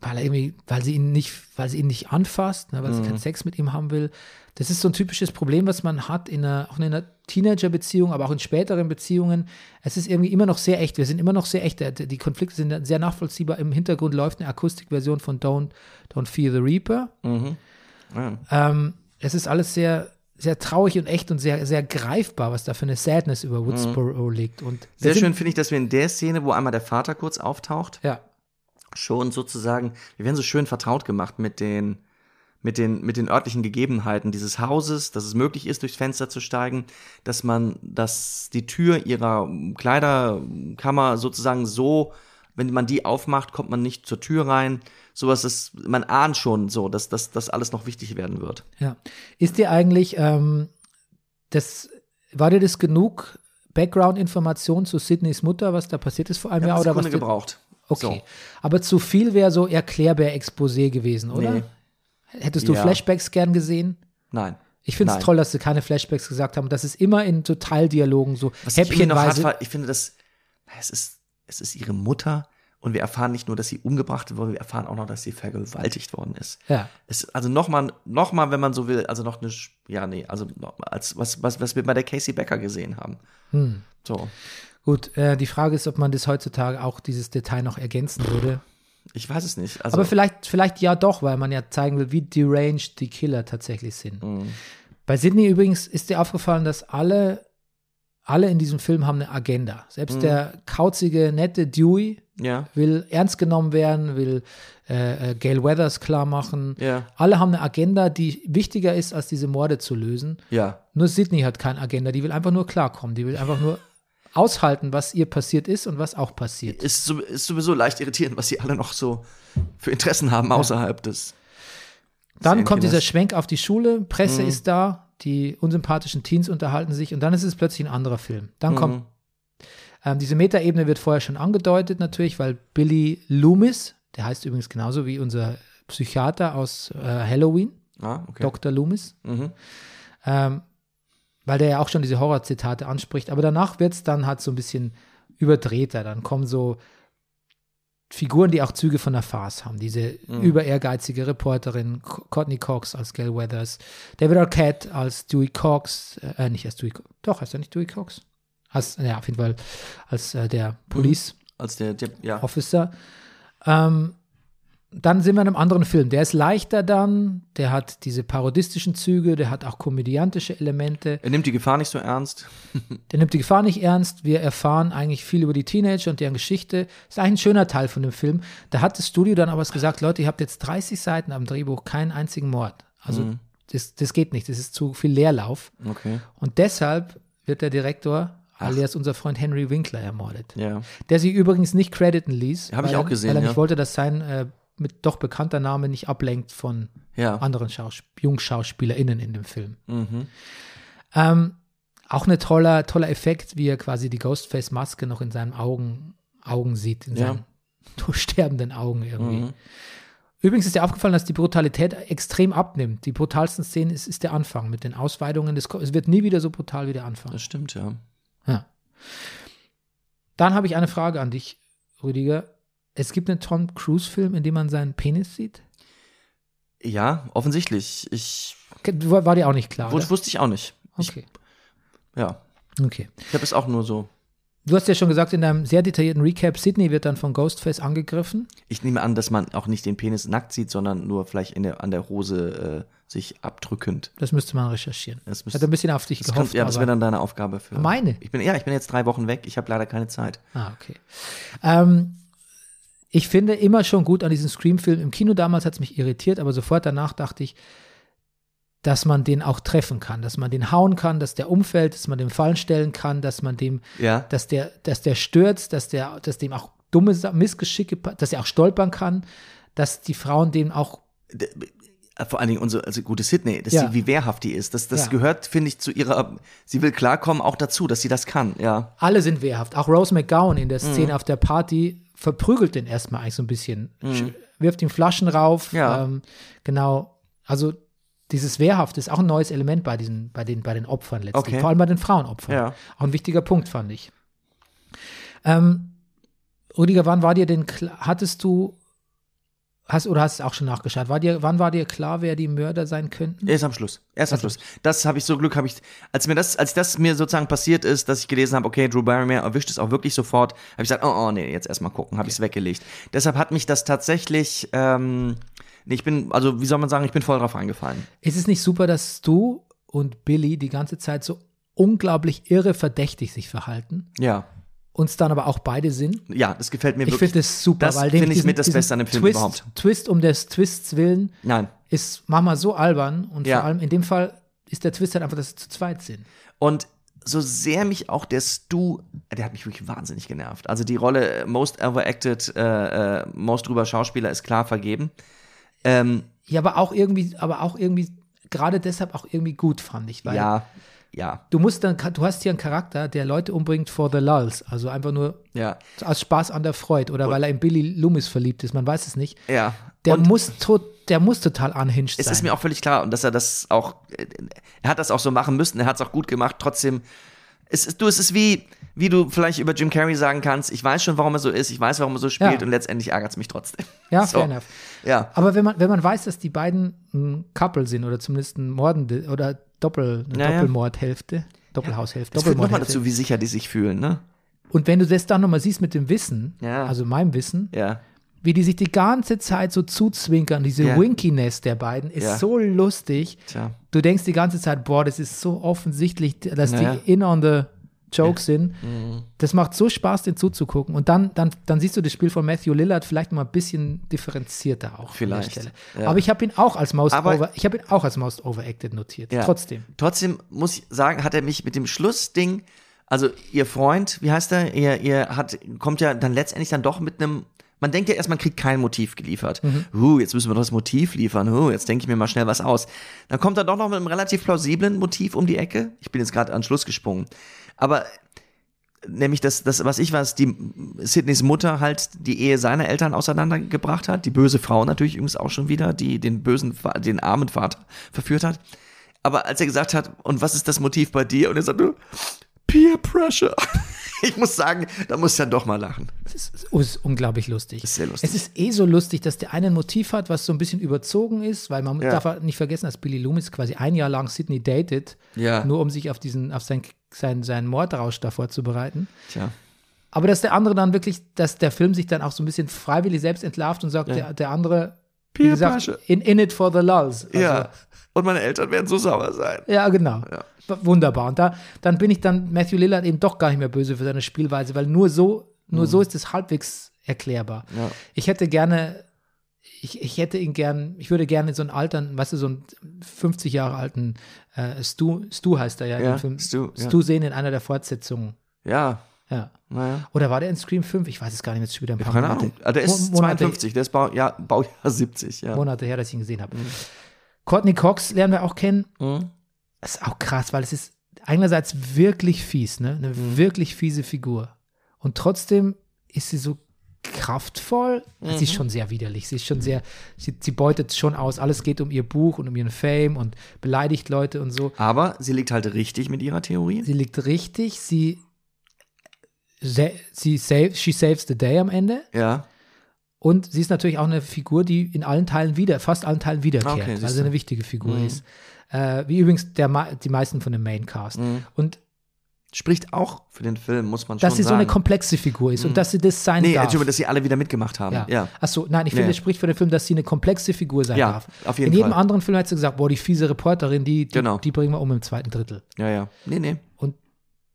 [SPEAKER 2] weil er irgendwie, weil sie ihn nicht, weil sie ihn nicht anfasst, ne, weil sie keinen Sex mit ihm haben will. Das ist so ein typisches Problem, was man hat in einer, auch in einer Teenager-Beziehung, aber auch in späteren Beziehungen. Es ist irgendwie immer noch sehr echt. Wir sind immer noch sehr echt. Die Konflikte sind sehr nachvollziehbar. Im Hintergrund läuft eine Akustikversion von Don't, Don't Fear the Reaper.
[SPEAKER 1] Mhm. Ja.
[SPEAKER 2] Ähm, es ist alles sehr, sehr traurig und echt und sehr, sehr greifbar, was da für eine Sadness über Woodsboro liegt. Und
[SPEAKER 1] Mhm. Sehr schön finde ich, dass wir in der Szene, wo einmal der Vater kurz auftaucht,
[SPEAKER 2] Ja,
[SPEAKER 1] schon sozusagen, wir werden so schön vertraut gemacht mit den, mit den, mit den örtlichen Gegebenheiten dieses Hauses, dass es möglich ist, durchs Fenster zu steigen, dass man, dass die Tür ihrer Kleiderkammer sozusagen so, wenn man die aufmacht, kommt man nicht zur Tür rein. Sowas ist, man ahnt schon so, dass das alles noch wichtig werden wird.
[SPEAKER 2] ja. Ist dir eigentlich, ähm, das, war dir das genug Background-Information zu Sydneys Mutter, was da passiert ist vor einem Jahr?
[SPEAKER 1] Ja,
[SPEAKER 2] Oder was
[SPEAKER 1] Sekunde
[SPEAKER 2] dir-
[SPEAKER 1] gebraucht.
[SPEAKER 2] Okay. Aber zu viel wäre so Erklärbär-Exposé gewesen, oder?
[SPEAKER 1] Nee.
[SPEAKER 2] Hättest du
[SPEAKER 1] Ja.
[SPEAKER 2] Flashbacks gern gesehen?
[SPEAKER 1] Nein.
[SPEAKER 2] Ich finde es toll, dass sie keine Flashbacks gesagt haben, dass es immer in so Teildialogen so
[SPEAKER 1] Was ich noch hart war, ich finde das, es ist, es ist ihre Mutter und wir erfahren nicht nur, dass sie umgebracht wurde, wir erfahren auch noch, dass sie vergewaltigt worden ist.
[SPEAKER 2] Ja.
[SPEAKER 1] Es, also nochmal, noch mal, wenn man so will, also noch eine, ja, nee, also als was, was, was wir bei der Casey Becker gesehen haben.
[SPEAKER 2] Hm.
[SPEAKER 1] So.
[SPEAKER 2] Gut, äh, die Frage ist, ob man das heutzutage auch dieses Detail noch ergänzen würde.
[SPEAKER 1] Ich weiß es nicht. Also,
[SPEAKER 2] Aber vielleicht, vielleicht ja doch, weil man ja zeigen will, wie deranged die Killer tatsächlich sind.
[SPEAKER 1] Mhm.
[SPEAKER 2] Bei Sydney übrigens ist dir aufgefallen, dass alle, alle in diesem Film haben eine Agenda. Selbst
[SPEAKER 1] Mhm.
[SPEAKER 2] der kauzige, nette Dewey
[SPEAKER 1] ja,
[SPEAKER 2] will ernst genommen werden, will äh, äh, Gail Weathers klar machen.
[SPEAKER 1] ja,
[SPEAKER 2] Alle haben eine Agenda, die wichtiger ist, als diese Morde zu lösen.
[SPEAKER 1] ja.
[SPEAKER 2] Nur Sydney hat keine Agenda, die will einfach nur klarkommen. Die will einfach nur aushalten, was ihr passiert ist und was auch passiert.
[SPEAKER 1] Ist, ist sowieso leicht irritierend, was sie alle noch so für Interessen haben außerhalb des.
[SPEAKER 2] Dann kommt dieser. Schwenk auf die Schule, Presse
[SPEAKER 1] Mhm.
[SPEAKER 2] ist da, die unsympathischen Teens unterhalten sich und dann ist es plötzlich ein anderer Film. Dann kommt
[SPEAKER 1] Mhm.
[SPEAKER 2] ähm, diese Metaebene wird vorher schon angedeutet natürlich, weil Billy Loomis, der heißt übrigens genauso wie unser Psychiater aus äh, Halloween,
[SPEAKER 1] Ah, okay.
[SPEAKER 2] Dr. Loomis,
[SPEAKER 1] Mhm.
[SPEAKER 2] ähm, weil der ja auch schon diese Horrorzitate anspricht. Aber danach wird es dann halt so ein bisschen überdrehter. Dann kommen so Figuren, die auch Züge von der Farce haben. Diese
[SPEAKER 1] Mhm.
[SPEAKER 2] über ehrgeizige Reporterin, Co- Courtney Cox als Gail Weathers, David Arquette als Dewey Cox, äh, nicht als Dewey Cox, doch, heißt er nicht Dewey Cox? Als, ja, auf jeden Fall als äh, der Police
[SPEAKER 1] Als der, der ja.
[SPEAKER 2] Officer. Ähm, dann sind wir in einem anderen Film. Der ist leichter dann, der hat diese parodistischen Züge, der hat auch komödiantische Elemente.
[SPEAKER 1] Er nimmt die Gefahr nicht so ernst. [laughs]
[SPEAKER 2] Der nimmt die Gefahr nicht ernst. Wir erfahren eigentlich viel über die Teenager und deren Geschichte. Ist eigentlich ein schöner Teil von dem Film. Da hat das Studio dann aber gesagt, Leute, ihr habt jetzt 30 Seiten am Drehbuch, keinen einzigen Mord. Also das, das geht nicht, das ist zu viel Leerlauf.
[SPEAKER 1] Okay.
[SPEAKER 2] Und deshalb wird der Direktor, alias unser Freund Henry Winkler, ermordet.
[SPEAKER 1] Ja.
[SPEAKER 2] Der sich übrigens nicht crediten ließ.
[SPEAKER 1] Hab ich auch gesehen,
[SPEAKER 2] Weil er
[SPEAKER 1] ja.
[SPEAKER 2] nicht wollte, dass sein äh, mit doch bekannter Name nicht ablenkt von
[SPEAKER 1] Ja.
[SPEAKER 2] anderen Schaus JungschauspielerInnen in dem Film.
[SPEAKER 1] Mhm.
[SPEAKER 2] Ähm, auch ein toller, toller Effekt, wie er quasi die Ghostface-Maske noch in seinen Augen, Augen sieht, in
[SPEAKER 1] Ja.
[SPEAKER 2] seinen [laughs] durchsterbenden Augen irgendwie.
[SPEAKER 1] Mhm.
[SPEAKER 2] Übrigens ist dir aufgefallen, dass die Brutalität extrem abnimmt. Die brutalsten Szenen ist, ist der Anfang mit den Ausweitungen. Ko- es wird nie wieder so brutal wie der Anfang.
[SPEAKER 1] Das stimmt, ja.
[SPEAKER 2] Ja. Dann habe ich eine Frage an dich, Rüdiger. Es gibt einen Tom Cruise-Film, in dem man seinen Penis sieht.
[SPEAKER 1] Ja, offensichtlich. Ich
[SPEAKER 2] War, war dir auch nicht klar.
[SPEAKER 1] wus-
[SPEAKER 2] Oder?
[SPEAKER 1] wusste ich auch nicht. Ich,
[SPEAKER 2] Okay.
[SPEAKER 1] ja.
[SPEAKER 2] okay.
[SPEAKER 1] Ich habe es auch nur so.
[SPEAKER 2] Du hast ja schon gesagt, in deinem sehr detaillierten Recap, Sydney wird dann von Ghostface angegriffen.
[SPEAKER 1] Ich nehme an, dass man auch nicht den Penis nackt sieht, sondern nur vielleicht der, an der Hose äh, sich abdrückend.
[SPEAKER 2] Das müsste man recherchieren.
[SPEAKER 1] Das
[SPEAKER 2] Ich
[SPEAKER 1] müsste-
[SPEAKER 2] hatte ein bisschen auf dich gehofft.
[SPEAKER 1] kommt, ja, das wäre dann deine Aufgabe für.
[SPEAKER 2] Meine?
[SPEAKER 1] Ich bin, ja, ich bin jetzt drei Wochen weg. Ich habe leider keine Zeit.
[SPEAKER 2] Ah, okay. Ähm, ich finde immer schon gut an diesem Scream-Film. Im Kino damals hat es mich irritiert, aber sofort danach dachte ich, dass man den auch treffen kann, dass man den hauen kann, dass der umfällt, dass man den fallen stellen kann, dass man dem,
[SPEAKER 1] Ja.
[SPEAKER 2] dass der, dass der stürzt, dass der, dass dem auch dumme Missgeschicke, dass er auch stolpern kann, dass die Frauen dem auch
[SPEAKER 1] äh, Vor allen Dingen unsere also gute Sydney, dass
[SPEAKER 2] Ja.
[SPEAKER 1] sie, wie wehrhaft die ist. Das, das
[SPEAKER 2] Ja.
[SPEAKER 1] gehört, finde ich, zu ihrer. Sie will klarkommen auch dazu, dass sie das kann. Ja.
[SPEAKER 2] alle sind wehrhaft. Auch Rose McGowan in der Szene auf der Party verprügelt den erstmal eigentlich so ein bisschen, sch- wirft ihm Flaschen rauf.
[SPEAKER 1] Ja.
[SPEAKER 2] Ähm, genau. Also dieses Wehrhaft ist auch ein neues Element bei diesen, bei den, bei den Opfern letztlich.
[SPEAKER 1] Okay.
[SPEAKER 2] Vor allem bei den Frauenopfern.
[SPEAKER 1] Ja.
[SPEAKER 2] Auch ein wichtiger Punkt, fand ich. Ähm, Rüdiger, wann war dir denn hattest du, hast, oder hast du auch schon nachgeschaut, war dir, wann war dir klar, wer die Mörder sein könnten?
[SPEAKER 1] Erst am Schluss. Erst am Schluss. Das habe ich so Glück, habe ich, als mir das, als das mir sozusagen passiert ist, dass ich gelesen habe, okay, Drew Barrymore erwischt es auch wirklich sofort, habe ich gesagt, oh, oh, nee, jetzt erstmal gucken, habe ich es weggelegt. Deshalb hat mich das tatsächlich, ähm, nee, ich bin, also wie soll man sagen, ich bin voll drauf eingefallen.
[SPEAKER 2] Ist es nicht super, dass du und Billy die ganze Zeit so unglaublich irre verdächtig sich verhalten?
[SPEAKER 1] Ja.
[SPEAKER 2] Uns dann aber auch beide sind?
[SPEAKER 1] Ja, das gefällt mir
[SPEAKER 2] Ich
[SPEAKER 1] wirklich.
[SPEAKER 2] finde das super,
[SPEAKER 1] Das
[SPEAKER 2] weil
[SPEAKER 1] finde ich mit das Beste an dem Film
[SPEAKER 2] Twist,
[SPEAKER 1] überhaupt.
[SPEAKER 2] Twist um des Twists willen
[SPEAKER 1] Nein.
[SPEAKER 2] ist manchmal so albern und
[SPEAKER 1] Ja.
[SPEAKER 2] vor allem in dem Fall ist der Twist halt einfach, dass sie zu zweit sind.
[SPEAKER 1] Und so sehr mich auch der Stu, der hat mich wirklich wahnsinnig genervt. Also die Rolle äh, Most Overacted, äh, äh, Most drüber Schauspieler ist klar vergeben. Ähm,
[SPEAKER 2] Ja, aber auch irgendwie, aber auch irgendwie, gerade deshalb auch irgendwie gut, fand ich, weil
[SPEAKER 1] ja, ja,
[SPEAKER 2] du musst dann, du hast hier einen Charakter, der Leute umbringt for the lulls, also einfach nur
[SPEAKER 1] ja,
[SPEAKER 2] aus Spaß an der Freude oder weil er in Billy Loomis verliebt ist, man weiß es nicht.
[SPEAKER 1] ja.
[SPEAKER 2] Der
[SPEAKER 1] Und
[SPEAKER 2] muss tot, der muss total unhinged
[SPEAKER 1] es
[SPEAKER 2] sein.
[SPEAKER 1] ist mir auch völlig klar und dass er das auch, äh, er hat das auch so machen müssen, er hat es auch gut gemacht, trotzdem, es ist, du, es ist wie, wie du vielleicht über Jim Carrey sagen kannst, ich weiß schon, warum er so ist, ich weiß, warum er so spielt
[SPEAKER 2] Ja.
[SPEAKER 1] und letztendlich ärgert es mich trotzdem.
[SPEAKER 2] ja, [laughs]
[SPEAKER 1] so.
[SPEAKER 2] fair enough.
[SPEAKER 1] Ja,
[SPEAKER 2] Aber wenn man, wenn man weiß, dass die beiden ein Couple sind oder zumindest ein Mordende oder Doppel, eine
[SPEAKER 1] Ja, ja.
[SPEAKER 2] Doppelmordhälfte, Doppelhaushälfte,
[SPEAKER 1] das führt nochmal
[SPEAKER 2] Doppelmordhälfte.
[SPEAKER 1] dazu, wie sicher die sich fühlen, ne?
[SPEAKER 2] Und wenn du das dann nochmal siehst mit dem Wissen,
[SPEAKER 1] Ja.
[SPEAKER 2] also meinem Wissen,
[SPEAKER 1] Ja.
[SPEAKER 2] wie die sich die ganze Zeit so zuzwinkern, diese
[SPEAKER 1] Ja.
[SPEAKER 2] Winkiness der beiden, ist
[SPEAKER 1] Ja.
[SPEAKER 2] so lustig.
[SPEAKER 1] Tja.
[SPEAKER 2] Du denkst die ganze Zeit, boah, das ist so offensichtlich, dass
[SPEAKER 1] Naja.
[SPEAKER 2] die in on the joke sind.
[SPEAKER 1] Mhm.
[SPEAKER 2] Das macht so Spaß, den zuzugucken. Und dann, dann, dann siehst du das Spiel von Matthew Lillard vielleicht mal ein bisschen differenzierter auch.
[SPEAKER 1] Vielleicht,
[SPEAKER 2] An der Stelle.
[SPEAKER 1] ja.
[SPEAKER 2] Aber ich habe ihn auch als most
[SPEAKER 1] Aber-
[SPEAKER 2] over, ich habe ihn auch als most overacted notiert.
[SPEAKER 1] Ja.
[SPEAKER 2] Trotzdem.
[SPEAKER 1] Trotzdem muss ich sagen, hat er mich mit dem Schlussding, also ihr Freund, wie heißt er, ihr, ihr hat, kommt ja dann letztendlich dann doch mit einem, man denkt ja erst, man kriegt kein Motiv geliefert. Uh, jetzt müssen wir doch das Motiv liefern. Uh, jetzt denke ich mir mal schnell was aus. Dann kommt er doch noch mit einem relativ plausiblen Motiv um die Ecke. Ich bin jetzt gerade an Schluss gesprungen. Aber nämlich das, das, was ich weiß, die Sydneys Mutter halt die Ehe seiner Eltern auseinandergebracht hat. Die böse Frau natürlich übrigens auch schon wieder, die den bösen, den armen Vater verführt hat. Aber als er gesagt hat, und was ist das Motiv bei dir? Und er sagt nur, Peer Pressure. [laughs] Ich muss sagen, da muss ich dann doch mal lachen.
[SPEAKER 2] Es ist, ist unglaublich lustig.
[SPEAKER 1] Ist sehr lustig.
[SPEAKER 2] Es ist eh so lustig, dass der eine ein Motiv hat, was so ein bisschen überzogen ist, weil man
[SPEAKER 1] Ja.
[SPEAKER 2] darf nicht vergessen, dass Billy Loomis quasi ein Jahr lang Sydney datet,
[SPEAKER 1] Ja.
[SPEAKER 2] nur um sich auf diesen, auf sein, sein, seinen Mordrausch da vorzubereiten.
[SPEAKER 1] Tja.
[SPEAKER 2] Aber dass der andere dann wirklich, dass der Film sich dann auch so ein bisschen freiwillig selbst entlarvt und sagt, der, der andere, wie
[SPEAKER 1] Peer
[SPEAKER 2] gesagt, in, in it for the lulz. Also,
[SPEAKER 1] ja. Und meine Eltern werden so sauer sein.
[SPEAKER 2] Ja, genau. W- Wunderbar. Und da, dann bin ich dann Matthew Lillard eben doch gar nicht mehr böse für seine Spielweise, weil nur so, nur so ist es halbwegs erklärbar.
[SPEAKER 1] Mhm. Ja.
[SPEAKER 2] Ich hätte gerne, ich, ich hätte ihn gern, ich würde gerne so einen alten, weißt du, so einen 50 Jahre alten äh, Stu, Stu heißt er ja,
[SPEAKER 1] Ja,
[SPEAKER 2] im Film,
[SPEAKER 1] Stu, ja.
[SPEAKER 2] Stu sehen in einer der Fortsetzungen.
[SPEAKER 1] Ja,
[SPEAKER 2] Ja.
[SPEAKER 1] naja.
[SPEAKER 2] Oder war der in Scream 5? Ich weiß es gar nicht schon wieder ein paar
[SPEAKER 1] Keine
[SPEAKER 2] Monate,
[SPEAKER 1] Ahnung. Ah, Der ist
[SPEAKER 2] Mo- Monate,
[SPEAKER 1] 52, der ist Bau, ja, Baujahr 70, ja.
[SPEAKER 2] Monate her, dass ich ihn gesehen habe. Courtney Cox lernen wir auch kennen.
[SPEAKER 1] Mhm.
[SPEAKER 2] Das ist auch krass, weil es ist einerseits wirklich fies, ne? Eine
[SPEAKER 1] Mhm.
[SPEAKER 2] wirklich fiese Figur. Und trotzdem ist sie so kraftvoll. Sie
[SPEAKER 1] Mhm.
[SPEAKER 2] ist schon sehr widerlich. Sie ist schon sehr, sie, sie beutet schon aus. Alles geht um ihr Buch und um ihren Fame und beleidigt Leute und so.
[SPEAKER 1] Aber sie liegt halt richtig mit ihrer Theorie.
[SPEAKER 2] Sie liegt richtig. Sie, sie save, she saves the day am Ende.
[SPEAKER 1] ja.
[SPEAKER 2] Und sie ist natürlich auch eine Figur, die in allen Teilen wieder, fast allen Teilen wiederkehrt,
[SPEAKER 1] Okay, siehst
[SPEAKER 2] also
[SPEAKER 1] du.
[SPEAKER 2] eine wichtige Figur
[SPEAKER 1] Mhm.
[SPEAKER 2] ist. Äh, wie übrigens der, die meisten von dem Maincast.
[SPEAKER 1] Mhm.
[SPEAKER 2] Und
[SPEAKER 1] Spricht auch für den Film, muss man schon
[SPEAKER 2] dass sie so
[SPEAKER 1] sagen.
[SPEAKER 2] eine komplexe Figur ist und dass sie das sein
[SPEAKER 1] nee,
[SPEAKER 2] darf.
[SPEAKER 1] Entschuldigung, dass sie alle wieder mitgemacht haben.
[SPEAKER 2] ja.
[SPEAKER 1] Ja.
[SPEAKER 2] Achso, nein, ich finde,
[SPEAKER 1] Nee.
[SPEAKER 2] es spricht für den Film, dass sie eine komplexe Figur sein
[SPEAKER 1] Ja,
[SPEAKER 2] darf.
[SPEAKER 1] auf jeden
[SPEAKER 2] In jedem
[SPEAKER 1] Fall.
[SPEAKER 2] anderen Film hätte sie gesagt, boah, die fiese Reporterin, die, die,
[SPEAKER 1] Genau.
[SPEAKER 2] die bringen wir um im zweiten Drittel.
[SPEAKER 1] Ja, ja. Nee, nee.
[SPEAKER 2] Und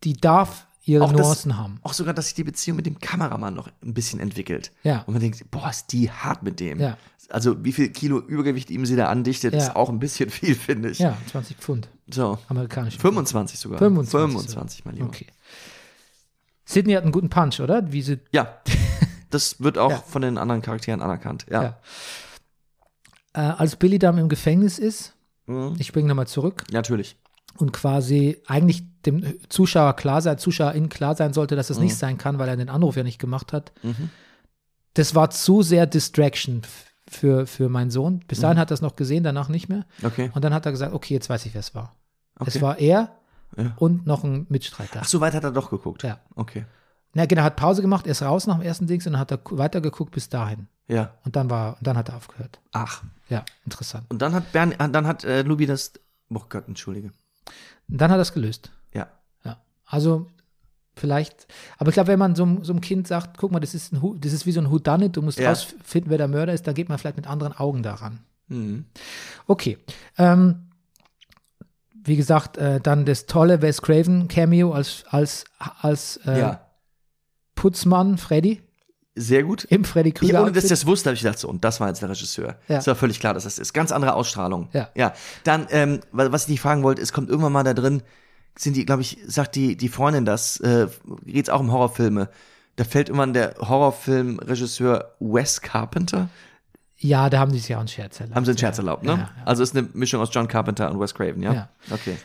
[SPEAKER 2] die darf ihre
[SPEAKER 1] Auch das-
[SPEAKER 2] Nuancen haben.
[SPEAKER 1] Auch sogar, dass sich die Beziehung mit dem Kameramann noch ein bisschen entwickelt.
[SPEAKER 2] Ja.
[SPEAKER 1] Und man denkt, boah, ist die hart mit dem.
[SPEAKER 2] Ja.
[SPEAKER 1] Also, wie viel Kilo Übergewicht ihm sie da andichtet,
[SPEAKER 2] Ja.
[SPEAKER 1] ist auch ein bisschen [laughs] viel, finde ich.
[SPEAKER 2] Ja, 20 Pfund.
[SPEAKER 1] So.
[SPEAKER 2] Amerikanische.
[SPEAKER 1] 25 sogar.
[SPEAKER 2] 25
[SPEAKER 1] 25 mein Lieber.
[SPEAKER 2] Okay. Sydney hat einen guten Punch, oder? Wie sie
[SPEAKER 1] Ja. [laughs] Das wird auch
[SPEAKER 2] Ja.
[SPEAKER 1] von den anderen Charakteren anerkannt. Ja.
[SPEAKER 2] Ja. äh, als Billy dann im Gefängnis ist,
[SPEAKER 1] Mhm.
[SPEAKER 2] ich springe nochmal zurück,
[SPEAKER 1] Natürlich.
[SPEAKER 2] Und quasi eigentlich dem Zuschauer klar sein, ZuschauerInnen klar sein sollte, dass es
[SPEAKER 1] Mhm.
[SPEAKER 2] nicht sein kann, weil er den Anruf ja nicht gemacht hat. Das war zu sehr Distraction für, für meinen Sohn. Bis
[SPEAKER 1] Mhm.
[SPEAKER 2] dahin hat er es noch gesehen, danach nicht mehr.
[SPEAKER 1] Okay.
[SPEAKER 2] Und dann hat er gesagt, okay, jetzt weiß ich, wer es war.
[SPEAKER 1] okay.
[SPEAKER 2] Es war er
[SPEAKER 1] Ja.
[SPEAKER 2] und noch ein Mitstreiter.
[SPEAKER 1] Ach, so weit hat er doch geguckt.
[SPEAKER 2] Ja.
[SPEAKER 1] Okay.
[SPEAKER 2] Na, genau, hat Pause gemacht, er ist raus nach dem ersten Dings und dann hat er weitergeguckt bis dahin.
[SPEAKER 1] Ja.
[SPEAKER 2] Und dann war, und dann hat er aufgehört.
[SPEAKER 1] Ach.
[SPEAKER 2] Ja, interessant.
[SPEAKER 1] Und dann hat Bern, äh, dann hat äh, Lubi das. Oh Gott, entschuldige.
[SPEAKER 2] Dann hat er es gelöst.
[SPEAKER 1] Ja.
[SPEAKER 2] Ja. Also vielleicht, aber ich glaube, wenn man so, einem- so einem Kind sagt, guck mal, das ist, ein, das ist wie so ein Whodunit, du musst
[SPEAKER 1] Ja.
[SPEAKER 2] rausfinden, wer der Mörder ist, da geht man vielleicht mit anderen Augen daran.
[SPEAKER 1] Mhm.
[SPEAKER 2] Okay. Ähm, wie gesagt, äh, dann das tolle Wes Craven Cameo als, als, als äh,
[SPEAKER 1] Ja.
[SPEAKER 2] Putzmann Freddy
[SPEAKER 1] Sehr gut.
[SPEAKER 2] im Freddy
[SPEAKER 1] Ich,
[SPEAKER 2] Krüger.
[SPEAKER 1] ohne dass ich das wusste, habe ich gedacht, so, und das war jetzt der Regisseur.
[SPEAKER 2] Ja.
[SPEAKER 1] Es war völlig klar, dass das ist. Ganz andere Ausstrahlung.
[SPEAKER 2] Ja.
[SPEAKER 1] Ja. Dann, ähm, wa- was ich dich fragen wollte, es kommt irgendwann mal da drin, sind die, glaube ich, sagt die, die Freundin das, äh, geht's auch um Horrorfilme. Da fällt irgendwann der Horrorfilmregisseur Wes Carpenter.
[SPEAKER 2] ja, da haben die sich ja auch einen Scherz erlaubt.
[SPEAKER 1] Haben sie einen Scherz erlaubt, ne?
[SPEAKER 2] Ja, ja.
[SPEAKER 1] Also ist eine Mischung aus John Carpenter und Wes Craven, ja?
[SPEAKER 2] Ja.
[SPEAKER 1] Okay.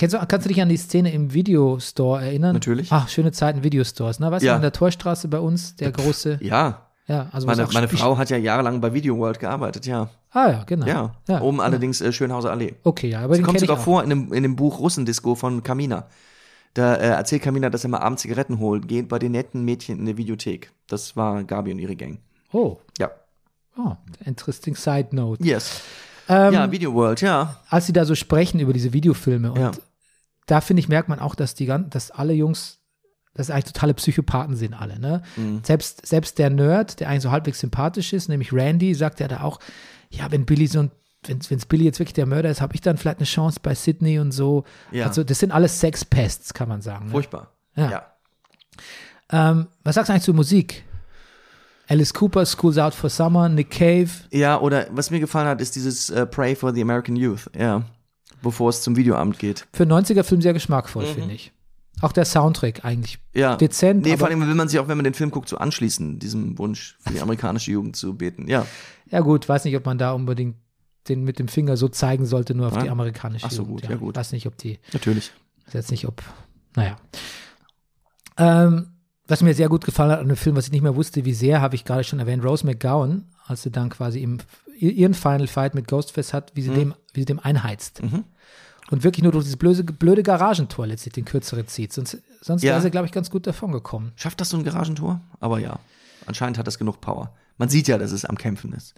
[SPEAKER 2] Kennst du, kannst du dich an die Szene im Videostore erinnern?
[SPEAKER 1] Natürlich.
[SPEAKER 2] Ach, schöne Zeiten Videostores, ne? Weißt
[SPEAKER 1] Ja.
[SPEAKER 2] du, an der Torstraße bei uns, der große,
[SPEAKER 1] Ja.
[SPEAKER 2] ja, also
[SPEAKER 1] Meine, meine Frau hat ja jahrelang bei Video World gearbeitet, ja.
[SPEAKER 2] Ah ja, genau.
[SPEAKER 1] Ja.
[SPEAKER 2] ja.
[SPEAKER 1] Oben allerdings äh, Schönhauser Allee.
[SPEAKER 2] Okay, ja, aber
[SPEAKER 1] Das kommt sogar
[SPEAKER 2] auch.
[SPEAKER 1] vor in dem, in dem Buch Russendisco von Kamina. Da äh, erzählt Kamina, dass er mal abends Zigaretten holt, geht bei den netten Mädchen in der Videothek. Das war Gabi und ihre Gang.
[SPEAKER 2] Oh,
[SPEAKER 1] Ja.
[SPEAKER 2] oh, interesting side note.
[SPEAKER 1] Yes.
[SPEAKER 2] Ähm,
[SPEAKER 1] ja, Video World, ja.
[SPEAKER 2] als sie da so sprechen über diese Videofilme und
[SPEAKER 1] Ja.
[SPEAKER 2] Da finde ich, merkt man auch, dass die gan- dass alle Jungs, dass eigentlich totale Psychopathen sind alle, ne?
[SPEAKER 1] Mhm.
[SPEAKER 2] Selbst, selbst der Nerd, der eigentlich so halbwegs sympathisch ist, nämlich Randy, sagt ja da auch, ja, wenn Billy so ein wenn es Billy jetzt wirklich der Mörder ist, habe ich dann vielleicht eine Chance bei Sydney und so.
[SPEAKER 1] Ja.
[SPEAKER 2] Also das sind alles Sexpests, kann man sagen. Ne?
[SPEAKER 1] Furchtbar.
[SPEAKER 2] Ja.
[SPEAKER 1] ja.
[SPEAKER 2] Ähm, was sagst du eigentlich zur Musik? Alice Cooper, School's Out for Summer, Nick Cave.
[SPEAKER 1] Ja, oder was mir gefallen hat, ist dieses äh, Pray for the American Youth, ja. Bevor es zum Videoamt geht.
[SPEAKER 2] Für einen 90er-Film sehr geschmackvoll, finde ich. Auch der Soundtrack eigentlich
[SPEAKER 1] Ja.
[SPEAKER 2] dezent.
[SPEAKER 1] Nee, vor allem will man sich auch, wenn man den Film guckt, so anschließen, diesem Wunsch für die amerikanische Jugend zu beten. Ja.
[SPEAKER 2] ja gut, weiß nicht, ob man da unbedingt den mit dem Finger so zeigen sollte, nur auf
[SPEAKER 1] Ja?
[SPEAKER 2] die amerikanische
[SPEAKER 1] Ach so,
[SPEAKER 2] Jugend.
[SPEAKER 1] gut, ja, gut.
[SPEAKER 2] Weiß nicht, ob die,
[SPEAKER 1] Natürlich.
[SPEAKER 2] jetzt nicht, ob, naja. Ähm, was mir sehr gut gefallen hat an dem Film, was ich nicht mehr wusste, wie sehr, habe ich gerade schon erwähnt, Rose McGowan, als sie dann quasi im, ihren Final Fight mit Ghostface hat,
[SPEAKER 1] Mhm.
[SPEAKER 2] wie sie, dem, wie sie dem einheizt. Und wirklich nur durch dieses blöde, blöde Garagentor letztlich den kürzeren zieht. Sonst, sonst
[SPEAKER 1] Ja.
[SPEAKER 2] wäre sie, glaube ich, ganz gut davon gekommen.
[SPEAKER 1] Schafft das so ein Garagentor? Aber ja. Anscheinend hat das genug Power. Man sieht ja, dass es am Kämpfen ist.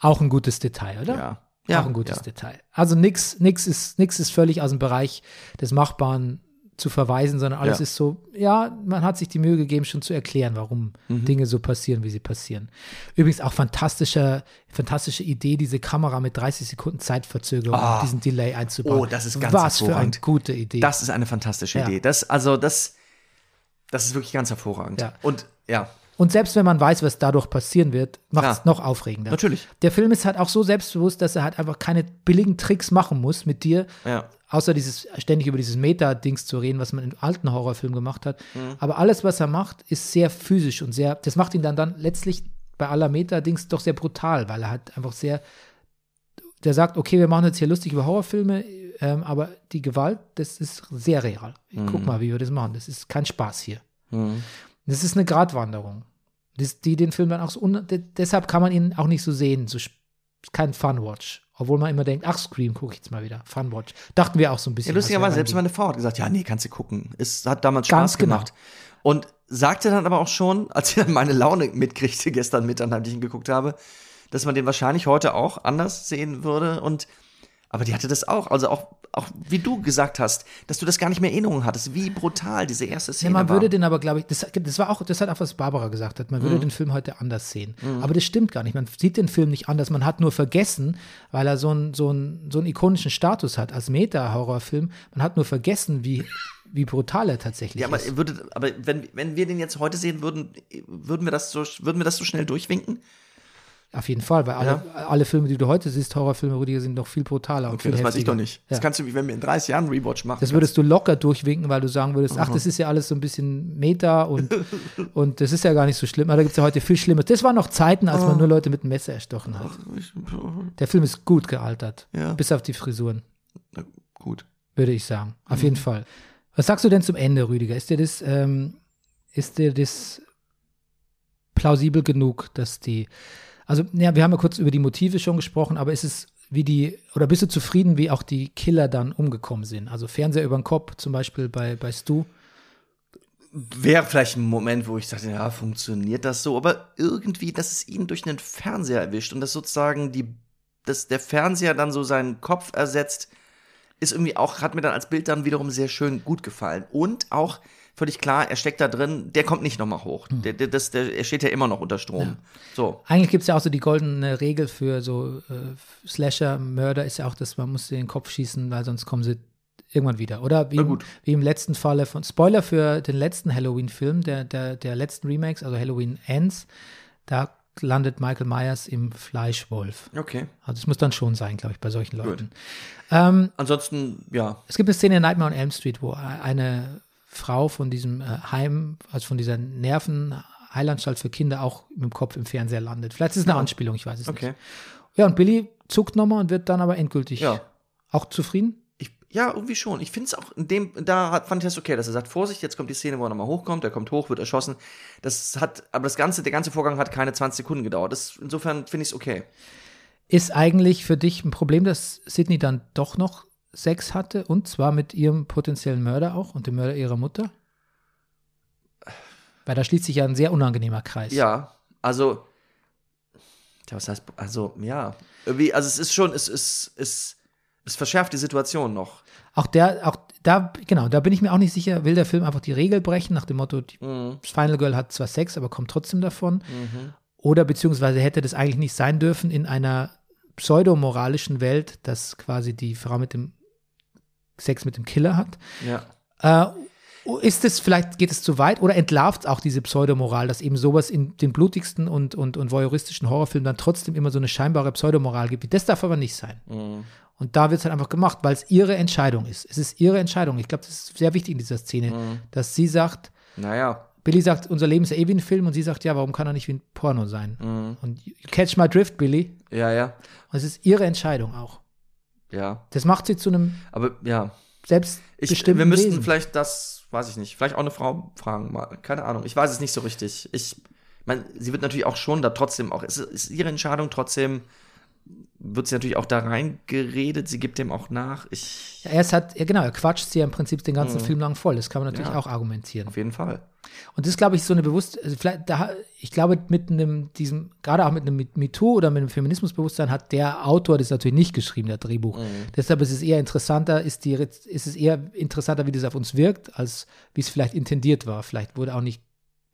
[SPEAKER 2] Auch ein gutes Detail, oder?
[SPEAKER 1] Ja. Ja,
[SPEAKER 2] Auch ein gutes
[SPEAKER 1] ja.
[SPEAKER 2] Detail. Also nix, nix ist, nix ist völlig aus dem Bereich des Machbaren. Zu verweisen, sondern alles
[SPEAKER 1] Ja.
[SPEAKER 2] ist so, ja, man hat sich die Mühe gegeben, schon zu erklären, warum
[SPEAKER 1] Mhm.
[SPEAKER 2] Dinge so passieren, wie sie passieren. Übrigens auch fantastische, fantastische Idee, diese Kamera mit 30 Sekunden Zeitverzögerung,
[SPEAKER 1] Ah.
[SPEAKER 2] diesen Delay einzubauen.
[SPEAKER 1] Oh, das ist ganz
[SPEAKER 2] Was für eine
[SPEAKER 1] hervorragend.
[SPEAKER 2] gute Idee.
[SPEAKER 1] Das ist eine fantastische
[SPEAKER 2] Ja.
[SPEAKER 1] Idee. Das, also, das, das ist wirklich ganz hervorragend.
[SPEAKER 2] Ja.
[SPEAKER 1] Und ja,
[SPEAKER 2] Und selbst wenn man weiß, was dadurch passieren wird, macht es
[SPEAKER 1] Ja.
[SPEAKER 2] noch aufregender.
[SPEAKER 1] Natürlich.
[SPEAKER 2] Der Film ist halt auch so selbstbewusst, dass er halt einfach keine billigen Tricks machen muss mit dir,
[SPEAKER 1] Ja.
[SPEAKER 2] außer dieses ständig über dieses Meta-Dings zu reden, was man in alten Horrorfilmen gemacht hat.
[SPEAKER 1] Mhm.
[SPEAKER 2] Aber alles, was er macht, ist sehr physisch und sehr, das macht ihn dann dann letztlich bei aller Meta-Dings doch sehr brutal, weil er halt einfach sehr, der sagt, okay, wir machen jetzt hier lustig über Horrorfilme, ähm, aber die Gewalt, das ist sehr real. Guck
[SPEAKER 1] Mhm.
[SPEAKER 2] mal, wie wir das machen. Das ist kein Spaß hier. Das ist eine Gratwanderung, die den Film dann auch so, deshalb kann man ihn auch nicht so sehen, so kein Funwatch. Obwohl man immer denkt, ach, Scream gucke ich jetzt mal wieder. Funwatch. Dachten wir auch so ein bisschen.
[SPEAKER 1] Ja, lustigerweise, selbst meine Frau hat gesagt, ja, nee, kannst du gucken. Es hat damals
[SPEAKER 2] Ganz
[SPEAKER 1] Spaß
[SPEAKER 2] genau.
[SPEAKER 1] gemacht. Und sagte dann aber auch schon, [laughs] als sie dann meine Laune mitkriegte gestern Mittag, als ich ihn geguckt habe, dass man den wahrscheinlich heute auch anders sehen würde. Und aber die hatte das auch, also auch, auch wie du gesagt hast, dass du das gar nicht mehr in Erinnerung hattest, wie brutal diese erste
[SPEAKER 2] Ja,
[SPEAKER 1] Szene
[SPEAKER 2] man
[SPEAKER 1] war.
[SPEAKER 2] würde den aber, glaube ich, das, das war auch, das hat auch was Barbara gesagt hat, man
[SPEAKER 1] Mhm.
[SPEAKER 2] würde den Film heute anders sehen. Aber das stimmt gar nicht. Man sieht den Film nicht anders. Man hat nur vergessen, weil er so einen so einen- so einen ikonischen Status hat als Meta-Horrorfilm. Man hat nur vergessen, wie, wie brutal er tatsächlich
[SPEAKER 1] ja, aber,
[SPEAKER 2] ist.
[SPEAKER 1] würde, aber wenn, wenn wir den jetzt heute sehen würden, würden wir das so, würden wir das so schnell durchwinken?
[SPEAKER 2] Auf jeden Fall, weil alle, alle Filme, die du heute siehst, Horrorfilme, Rüdiger, sind noch viel brutaler. und
[SPEAKER 1] Okay,
[SPEAKER 2] viel
[SPEAKER 1] das weiß ich
[SPEAKER 2] heftiger.
[SPEAKER 1] doch nicht. Das
[SPEAKER 2] Ja.
[SPEAKER 1] kannst du, wenn wir in 30 Jahren Rewatch machen.
[SPEAKER 2] Das würdest du locker durchwinken, weil du sagen würdest, ach, das ist ja alles so ein bisschen Meta und, [laughs] und das ist ja gar nicht so schlimm. Aber da gibt es ja heute viel Schlimmes. Das waren noch Zeiten, als man nur Leute mit einem Messer erstochen hat. Der Film ist gut gealtert.
[SPEAKER 1] Ja.
[SPEAKER 2] Bis auf die Frisuren,
[SPEAKER 1] Na, gut.
[SPEAKER 2] würde ich sagen. Auf
[SPEAKER 1] Mhm.
[SPEAKER 2] jeden Fall. Was sagst du denn zum Ende, Rüdiger? Ist dir das, ähm, ist dir das plausibel genug, dass die, also, ja, wir haben ja kurz über die Motive schon gesprochen, aber ist es wie die, oder bist du zufrieden, wie auch die Killer dann umgekommen sind? Also Fernseher über den Kopf, zum Beispiel bei, bei Stu.
[SPEAKER 1] Wäre vielleicht ein Moment, wo ich dachte, ja, funktioniert das so? Aber irgendwie, dass es ihn durch einen Fernseher erwischt und dass sozusagen die, dass der Fernseher dann so seinen Kopf ersetzt, ist irgendwie auch, hat mir dann als Bild dann wiederum sehr schön gut gefallen. Und auch völlig klar, er steckt da drin, der kommt nicht nochmal hoch. Der, der, das, der, er steht ja immer noch unter Strom. So.
[SPEAKER 2] Eigentlich gibt es ja auch so die goldene Regel für so äh, Slasher, Mörder ist ja auch, dass man muss in den Kopf schießen, weil sonst kommen sie irgendwann wieder. Oder wie, im, wie im letzten Falle von Spoiler für den letzten Halloween-Film, der, der, der letzten Remakes, also Halloween Ends, da landet Michael Myers im Fleischwolf.
[SPEAKER 1] Okay.
[SPEAKER 2] Also es muss dann schon sein, glaube ich, bei solchen Leuten. Ähm,
[SPEAKER 1] Ansonsten, ja.
[SPEAKER 2] es gibt eine Szene in Nightmare on Elm Street, wo eine Frau von diesem äh, Heim, also von dieser Nervenheilanstalt für Kinder auch mit dem Kopf im Fernseher landet. Vielleicht ist es eine Anspielung, ich weiß es
[SPEAKER 1] Okay.
[SPEAKER 2] nicht. Ja, und Billy zuckt nochmal und wird dann aber endgültig
[SPEAKER 1] Ja.
[SPEAKER 2] auch zufrieden.
[SPEAKER 1] Ja, irgendwie schon. Ich finde es auch, in dem, da hat, fand ich das okay, dass er sagt, Vorsicht, jetzt kommt die Szene, wo er nochmal hochkommt, er kommt hoch, wird erschossen. Das hat, aber das ganze, der ganze Vorgang hat keine 20 Sekunden gedauert. Das, insofern finde ich es okay.
[SPEAKER 2] Ist eigentlich für dich ein Problem, dass Sydney dann doch noch Sex hatte und zwar mit ihrem potenziellen Mörder auch und dem Mörder ihrer Mutter? Weil da schließt sich ja ein sehr unangenehmer Kreis.
[SPEAKER 1] Ja, also, ja, was heißt, also, ja. Irgendwie, also es ist schon, es ist, es, es verschärft die Situation noch.
[SPEAKER 2] Auch der, auch da, genau, da bin ich mir auch nicht sicher, will der Film einfach die Regel brechen, nach dem Motto, die
[SPEAKER 1] Mhm.
[SPEAKER 2] Final Girl hat zwar Sex, aber kommt trotzdem davon. Oder beziehungsweise hätte das eigentlich nicht sein dürfen in einer pseudomoralischen Welt, dass quasi die Frau mit dem Sex mit dem Killer hat.
[SPEAKER 1] Ja.
[SPEAKER 2] Äh, ist es, vielleicht geht es zu weit oder entlarvt auch diese Pseudomoral, dass eben sowas in den blutigsten und, und, und voyeuristischen Horrorfilmen dann trotzdem immer so eine scheinbare Pseudomoral gibt. Das darf aber nicht sein. Und da wird es halt einfach gemacht, weil es ihre Entscheidung ist. Es ist ihre Entscheidung. Ich glaube, das ist sehr wichtig in dieser Szene, dass sie sagt,
[SPEAKER 1] Naja.
[SPEAKER 2] Billy sagt, unser Leben ist ja eh wie ein Film und sie sagt, ja, warum kann er nicht wie ein Porno sein? Und you catch my drift, Billy.
[SPEAKER 1] Ja, ja.
[SPEAKER 2] Und es ist ihre Entscheidung auch.
[SPEAKER 1] Ja.
[SPEAKER 2] Das macht sie zu einem
[SPEAKER 1] Aber ja. Ich,
[SPEAKER 2] selbstbestimmten
[SPEAKER 1] wir müssten
[SPEAKER 2] Wesen.
[SPEAKER 1] vielleicht das, weiß ich nicht, vielleicht auch eine Frau fragen mal. Keine Ahnung. Ich weiß es nicht so richtig. Ich meine, sie wird natürlich auch schon da trotzdem auch, es ist ihre Entscheidung trotzdem, wird sie natürlich auch da reingeredet. Sie gibt dem auch nach. Ich,
[SPEAKER 2] Ja, er ist halt, ja genau, er quatscht sie ja im Prinzip den ganzen Film lang voll. Das kann man natürlich
[SPEAKER 1] Mhm. Ja.
[SPEAKER 2] auch argumentieren.
[SPEAKER 1] auf jeden Fall.
[SPEAKER 2] Und das ist, glaube ich, so eine bewusst, also vielleicht, da, ich glaube, mit einem, diesem, gerade auch mit einem MeToo oder mit einem Feminismusbewusstsein hat der Autor das natürlich nicht geschrieben, der Drehbuch. Deshalb ist es eher interessanter, ist, die, ist es eher interessanter, wie das auf uns wirkt, als wie es vielleicht intendiert war. Vielleicht wurde auch nicht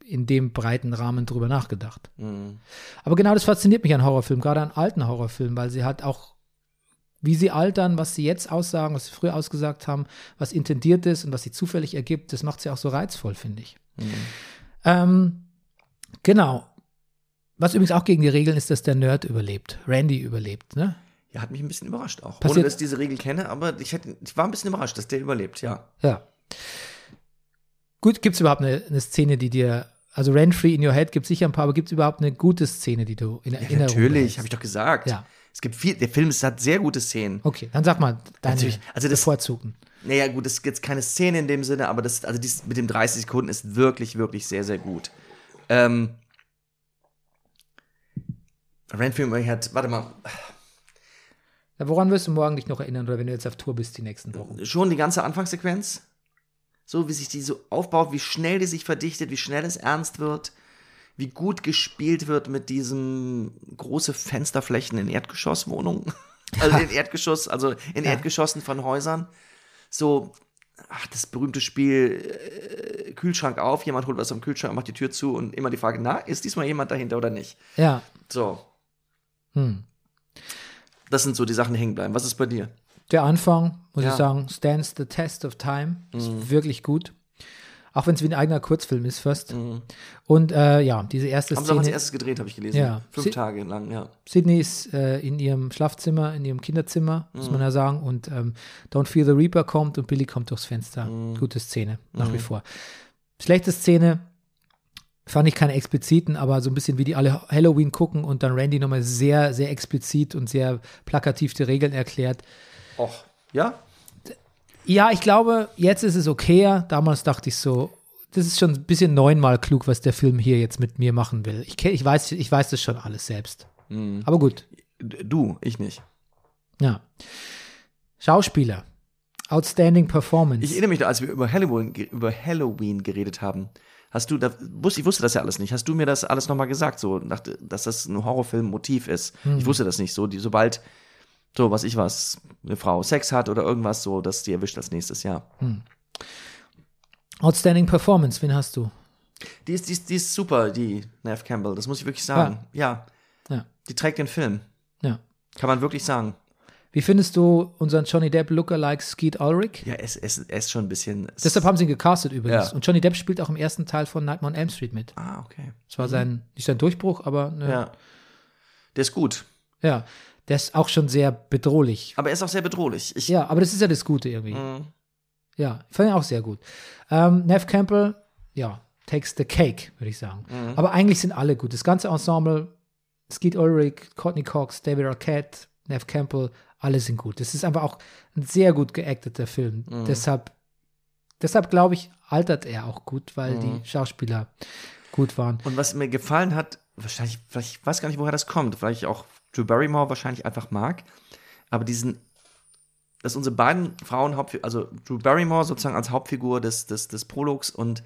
[SPEAKER 2] in dem breiten Rahmen drüber nachgedacht.
[SPEAKER 1] Mhm.
[SPEAKER 2] Aber genau das fasziniert mich an Horrorfilmen, gerade an alten Horrorfilmen, weil sie halt auch, wie sie altern, was sie jetzt aussagen, was sie früher ausgesagt haben, was intendiert ist und was sie zufällig ergibt, das macht sie auch so reizvoll, finde ich. Ähm, genau. Was übrigens auch gegen die Regeln ist, dass der Nerd überlebt. Randy überlebt, ne?
[SPEAKER 1] Ja, hat mich ein bisschen überrascht auch.
[SPEAKER 2] Passiert-
[SPEAKER 1] Ohne dass ich diese Regel kenne, aber ich, hätte, ich war ein bisschen überrascht, dass der überlebt, ja.
[SPEAKER 2] Ja. Gut, gibt es überhaupt eine, eine Szene, die dir, also Rent-Free in Your Head gibt es sicher ein paar, aber gibt es überhaupt eine gute Szene, die du in
[SPEAKER 1] ja
[SPEAKER 2] Erinnerung
[SPEAKER 1] natürlich,
[SPEAKER 2] behältst?
[SPEAKER 1] habe ich doch gesagt.
[SPEAKER 2] Ja.
[SPEAKER 1] Es gibt viel, der Film hat sehr gute Szenen.
[SPEAKER 2] Okay, dann sag mal deine
[SPEAKER 1] Natürlich. Also das-
[SPEAKER 2] bevorzugten.
[SPEAKER 1] Naja, gut, es ist jetzt keine Szene in dem Sinne, aber das, also dies mit dem 30 Sekunden ist wirklich, wirklich sehr, sehr gut. Ähm, Renfrew hat, warte mal,
[SPEAKER 2] Ja, woran wirst du morgen dich noch erinnern oder wenn du jetzt auf Tour bist die nächsten Wochen?
[SPEAKER 1] schon die ganze Anfangssequenz, so wie sich die so aufbaut, wie schnell die sich verdichtet, wie schnell es ernst wird, wie gut gespielt wird mit diesem große Fensterflächen in Erdgeschosswohnungen, [laughs] also in Erdgeschoss, also in Erdgeschossen von Häusern, so ach, das berühmte Spiel äh, Kühlschrank auf, jemand holt was am Kühlschrank, macht die Tür zu und immer die Frage, na, ist diesmal jemand dahinter oder nicht?
[SPEAKER 2] Ja.
[SPEAKER 1] So,
[SPEAKER 2] Hm.
[SPEAKER 1] das sind so die Sachen, die hängen bleiben. Was ist bei dir?
[SPEAKER 2] Der Anfang, muss
[SPEAKER 1] Ja.
[SPEAKER 2] ich sagen, stands the test of time. Ist wirklich gut. Auch wenn es wie ein eigener Kurzfilm ist, fast. Und äh, ja, diese erste
[SPEAKER 1] Haben sie auch als
[SPEAKER 2] Szene.
[SPEAKER 1] erstes gedreht, habe ich gelesen.
[SPEAKER 2] Ja.
[SPEAKER 1] Fünf
[SPEAKER 2] Sie-
[SPEAKER 1] Tage lang, ja.
[SPEAKER 2] Sydney ist äh, in ihrem Schlafzimmer, in ihrem Kinderzimmer, muss man ja sagen. Und ähm, Don't Fear the Reaper kommt und Billy kommt durchs Fenster. Gute Szene, nach wie vor. Schlechte Szene, fand ich keine expliziten, aber so ein bisschen wie die alle Halloween gucken und dann Randy nochmal sehr, sehr explizit und sehr plakativ die Regeln erklärt.
[SPEAKER 1] Och, ja?
[SPEAKER 2] Ja, ich glaube, jetzt ist es okayer. Damals dachte ich so, das ist schon ein bisschen neunmal klug, was der Film hier jetzt mit mir machen will. Ich, ich, weiß, ich weiß das schon alles selbst. Aber gut,
[SPEAKER 1] Du, ich nicht.
[SPEAKER 2] ja. Schauspieler. Outstanding Performance.
[SPEAKER 1] Ich erinnere mich, noch, als wir über Halloween, über Halloween geredet haben, hast du, da, wusste, ich wusste das ja alles nicht, hast du mir das alles nochmal gesagt, so, dass das ein Horrorfilm-Motiv ist. Ich wusste das nicht, so, die, sobald, so, was ich was, eine Frau Sex hat oder irgendwas, so, das die erwischt als nächstes Jahr.
[SPEAKER 2] Outstanding Performance, wen hast du?
[SPEAKER 1] Die ist, die, ist, die ist super, die Neve Campbell, das muss ich wirklich sagen. Ja.
[SPEAKER 2] Ja.
[SPEAKER 1] Die trägt den Film.
[SPEAKER 2] Ja.
[SPEAKER 1] Kann man wirklich sagen.
[SPEAKER 2] Wie findest du unseren Johnny Depp Lookalike Skeet Ulrich?
[SPEAKER 1] Ja, es, es, es ist schon ein bisschen. Es,
[SPEAKER 2] Deshalb haben sie ihn gecastet übrigens.
[SPEAKER 1] Ja.
[SPEAKER 2] Und Johnny Depp spielt auch im ersten Teil von Nightmare on Elm Street mit.
[SPEAKER 1] Ah, okay.
[SPEAKER 2] Das war sein, nicht sein Durchbruch, aber ne, ja.
[SPEAKER 1] Ja. Der ist gut.
[SPEAKER 2] Der ist auch schon sehr bedrohlich.
[SPEAKER 1] Aber er ist auch sehr bedrohlich. Ich,
[SPEAKER 2] Ja, aber das ist ja das Gute irgendwie.
[SPEAKER 1] Mhm.
[SPEAKER 2] Ja, ich fand ihn auch sehr gut. Ähm, Nev Campbell, ja, takes the cake, würde ich sagen.
[SPEAKER 1] Mhm.
[SPEAKER 2] Aber eigentlich sind alle gut. Das ganze Ensemble, Skeet Ulrich, Courtney Cox, David Arquette, Nev Campbell, alle sind gut. Das ist einfach auch ein sehr gut geacteter Film.
[SPEAKER 1] Mhm.
[SPEAKER 2] Deshalb, deshalb glaube ich, altert er auch gut, weil die Schauspieler gut waren.
[SPEAKER 1] Und was mir gefallen hat, wahrscheinlich, vielleicht, ich weiß gar nicht, woher das kommt, weil ich auch Drew Barrymore wahrscheinlich einfach mag, aber diesen, dass unsere beiden Frauen, Hauptfigur, also Drew Barrymore sozusagen als Hauptfigur des, des, des Prologs und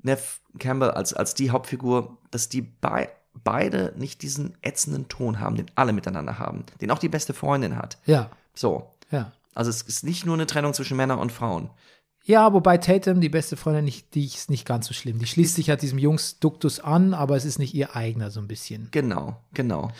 [SPEAKER 1] Neve Campbell als, als die Hauptfigur, dass die bei, beide nicht diesen ätzenden Ton haben, den alle miteinander haben, den auch die beste Freundin hat.
[SPEAKER 2] Ja,
[SPEAKER 1] So.
[SPEAKER 2] ja.
[SPEAKER 1] Also es ist nicht nur eine Trennung zwischen Männern und Frauen.
[SPEAKER 2] Ja, wobei Tatum, die beste Freundin, nicht, die ist nicht ganz so schlimm. Die schließt sich halt diesem Jungs-Duktus an, aber es ist nicht ihr eigener so ein bisschen.
[SPEAKER 1] Genau, genau.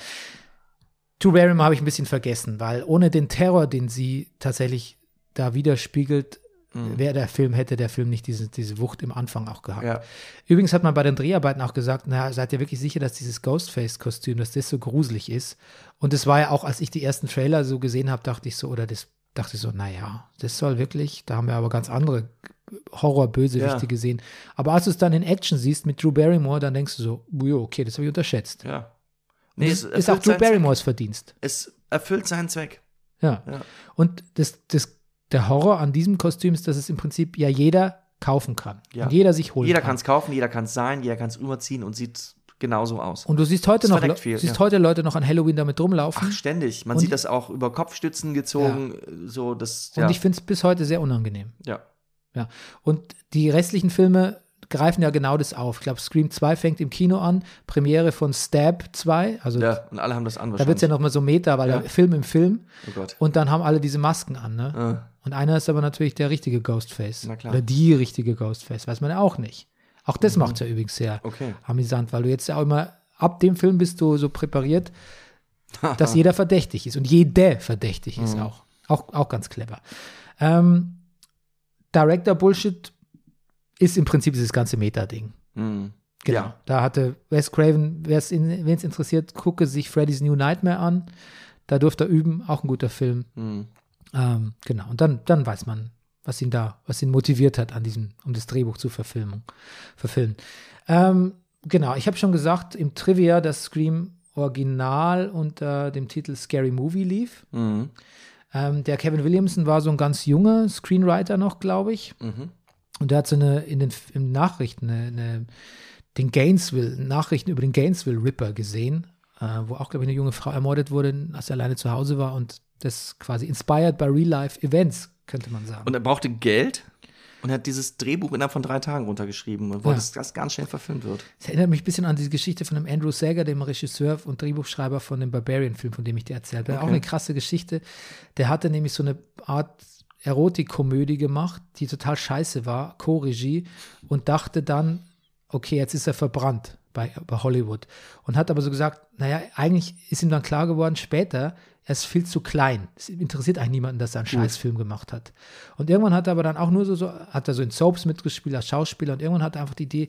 [SPEAKER 2] Drew Barrymore habe ich ein bisschen vergessen, weil ohne den Terror, den sie tatsächlich da widerspiegelt, wäre der Film, hätte der Film nicht diese, diese Wucht im Anfang auch gehabt.
[SPEAKER 1] Ja.
[SPEAKER 2] Übrigens hat man bei den Dreharbeiten auch gesagt, na, seid ihr wirklich sicher, dass dieses Ghostface-Kostüm, dass das so gruselig ist? Und das war ja auch, als ich die ersten Trailer so gesehen habe, dachte ich so, oder das dachte ich so, naja, das soll wirklich, da haben wir aber ganz andere Horror-Bösewichte
[SPEAKER 1] Ja.
[SPEAKER 2] gesehen. Aber als du es dann in Action siehst mit Drew Barrymore, dann denkst du so, okay, das habe ich unterschätzt.
[SPEAKER 1] Ja. Nee,
[SPEAKER 2] das
[SPEAKER 1] es
[SPEAKER 2] ist auch Drew Barrymores Verdienst.
[SPEAKER 1] Es erfüllt seinen Zweck.
[SPEAKER 2] Ja.
[SPEAKER 1] Ja.
[SPEAKER 2] Und das, das, der Horror an diesem Kostüm ist, dass es im Prinzip ja jeder kaufen kann.
[SPEAKER 1] Ja.
[SPEAKER 2] Und jeder sich holen
[SPEAKER 1] Jeder
[SPEAKER 2] kann.
[SPEAKER 1] kann es kaufen, jeder kann es sein, jeder kann es überziehen und sieht genauso aus.
[SPEAKER 2] Und du siehst heute noch, Le-
[SPEAKER 1] viel,
[SPEAKER 2] siehst
[SPEAKER 1] ja.
[SPEAKER 2] heute Leute noch an Halloween damit rumlaufen.
[SPEAKER 1] Ach, ständig. Man
[SPEAKER 2] Und-
[SPEAKER 1] sieht das auch über Kopfstützen gezogen, so das.
[SPEAKER 2] und
[SPEAKER 1] Ja.
[SPEAKER 2] ich finde es bis heute sehr unangenehm.
[SPEAKER 1] ja.
[SPEAKER 2] Ja. Und die restlichen Filme greifen ja genau das auf. Ich glaube, Scream 2 fängt im Kino an, Premiere von Stab 2, also
[SPEAKER 1] ja, und alle haben das an.
[SPEAKER 2] da wird es ja nochmal so Meta, weil
[SPEAKER 1] Ja.
[SPEAKER 2] der Film im Film
[SPEAKER 1] Oh Gott.
[SPEAKER 2] und dann haben alle diese Masken an. Ne?
[SPEAKER 1] Äh,
[SPEAKER 2] Und einer ist aber natürlich der richtige Ghostface.
[SPEAKER 1] Na klar.
[SPEAKER 2] Oder die richtige Ghostface, weiß man ja auch nicht. Auch das macht es ja übrigens sehr
[SPEAKER 1] Mhm. Okay.
[SPEAKER 2] amüsant, weil du jetzt ja auch immer, ab dem Film bist du so präpariert, [laughs] dass jeder verdächtig ist. Und jede verdächtig ist
[SPEAKER 1] Mhm.
[SPEAKER 2] auch. auch. Auch ganz clever. Ähm, Director Bullshit ist im Prinzip dieses ganze Meta-Ding.
[SPEAKER 1] hm.
[SPEAKER 2] Genau.
[SPEAKER 1] Ja.
[SPEAKER 2] Da hatte Wes Craven, wen es interessiert, gucke sich Freddy's New Nightmare an. Da durfte er üben, auch ein guter Film.
[SPEAKER 1] Hm.
[SPEAKER 2] Ähm, genau. Und dann, dann weiß man, was ihn da, was ihn motiviert hat, an diesem, um das Drehbuch zu verfilmen. verfilmen. Ähm, genau, ich habe schon gesagt im Trivia, dass Scream Original unter dem Titel Scary Movie lief.
[SPEAKER 1] Mhm.
[SPEAKER 2] Ähm, der Kevin Williamson war so ein ganz junger Screenwriter noch, glaube ich.
[SPEAKER 1] Mhm.
[SPEAKER 2] Und der hat so eine in den in Nachrichten eine, eine, den Gainesville Nachrichten über den Gainesville Ripper gesehen, äh, wo auch glaube ich eine junge Frau ermordet wurde, als er alleine zu Hause war und das quasi inspired by real life Events könnte man sagen.
[SPEAKER 1] Und er brauchte Geld und er hat dieses Drehbuch innerhalb von drei Tagen runtergeschrieben und wollte,
[SPEAKER 2] Ja.
[SPEAKER 1] dass das ganz schnell verfilmt wird.
[SPEAKER 2] Es erinnert mich ein bisschen an die Geschichte von dem Andrew Sager, dem Regisseur und Drehbuchschreiber von dem Barbarian-Film, von dem ich dir erzählt habe. Auch
[SPEAKER 1] Okay.
[SPEAKER 2] eine krasse Geschichte. Der hatte nämlich so eine Art Erotikkomödie gemacht, die total scheiße war, Co-Regie, und dachte dann, okay, jetzt ist er verbrannt bei, bei Hollywood. Und hat aber so gesagt, naja, eigentlich ist ihm dann klar geworden, später, er ist viel zu klein. Es interessiert eigentlich niemanden, dass er einen Scheißfilm gemacht hat. Und irgendwann hat er aber dann auch nur so, so hat er so in Soaps mitgespielt als Schauspieler und irgendwann hat er einfach die Idee,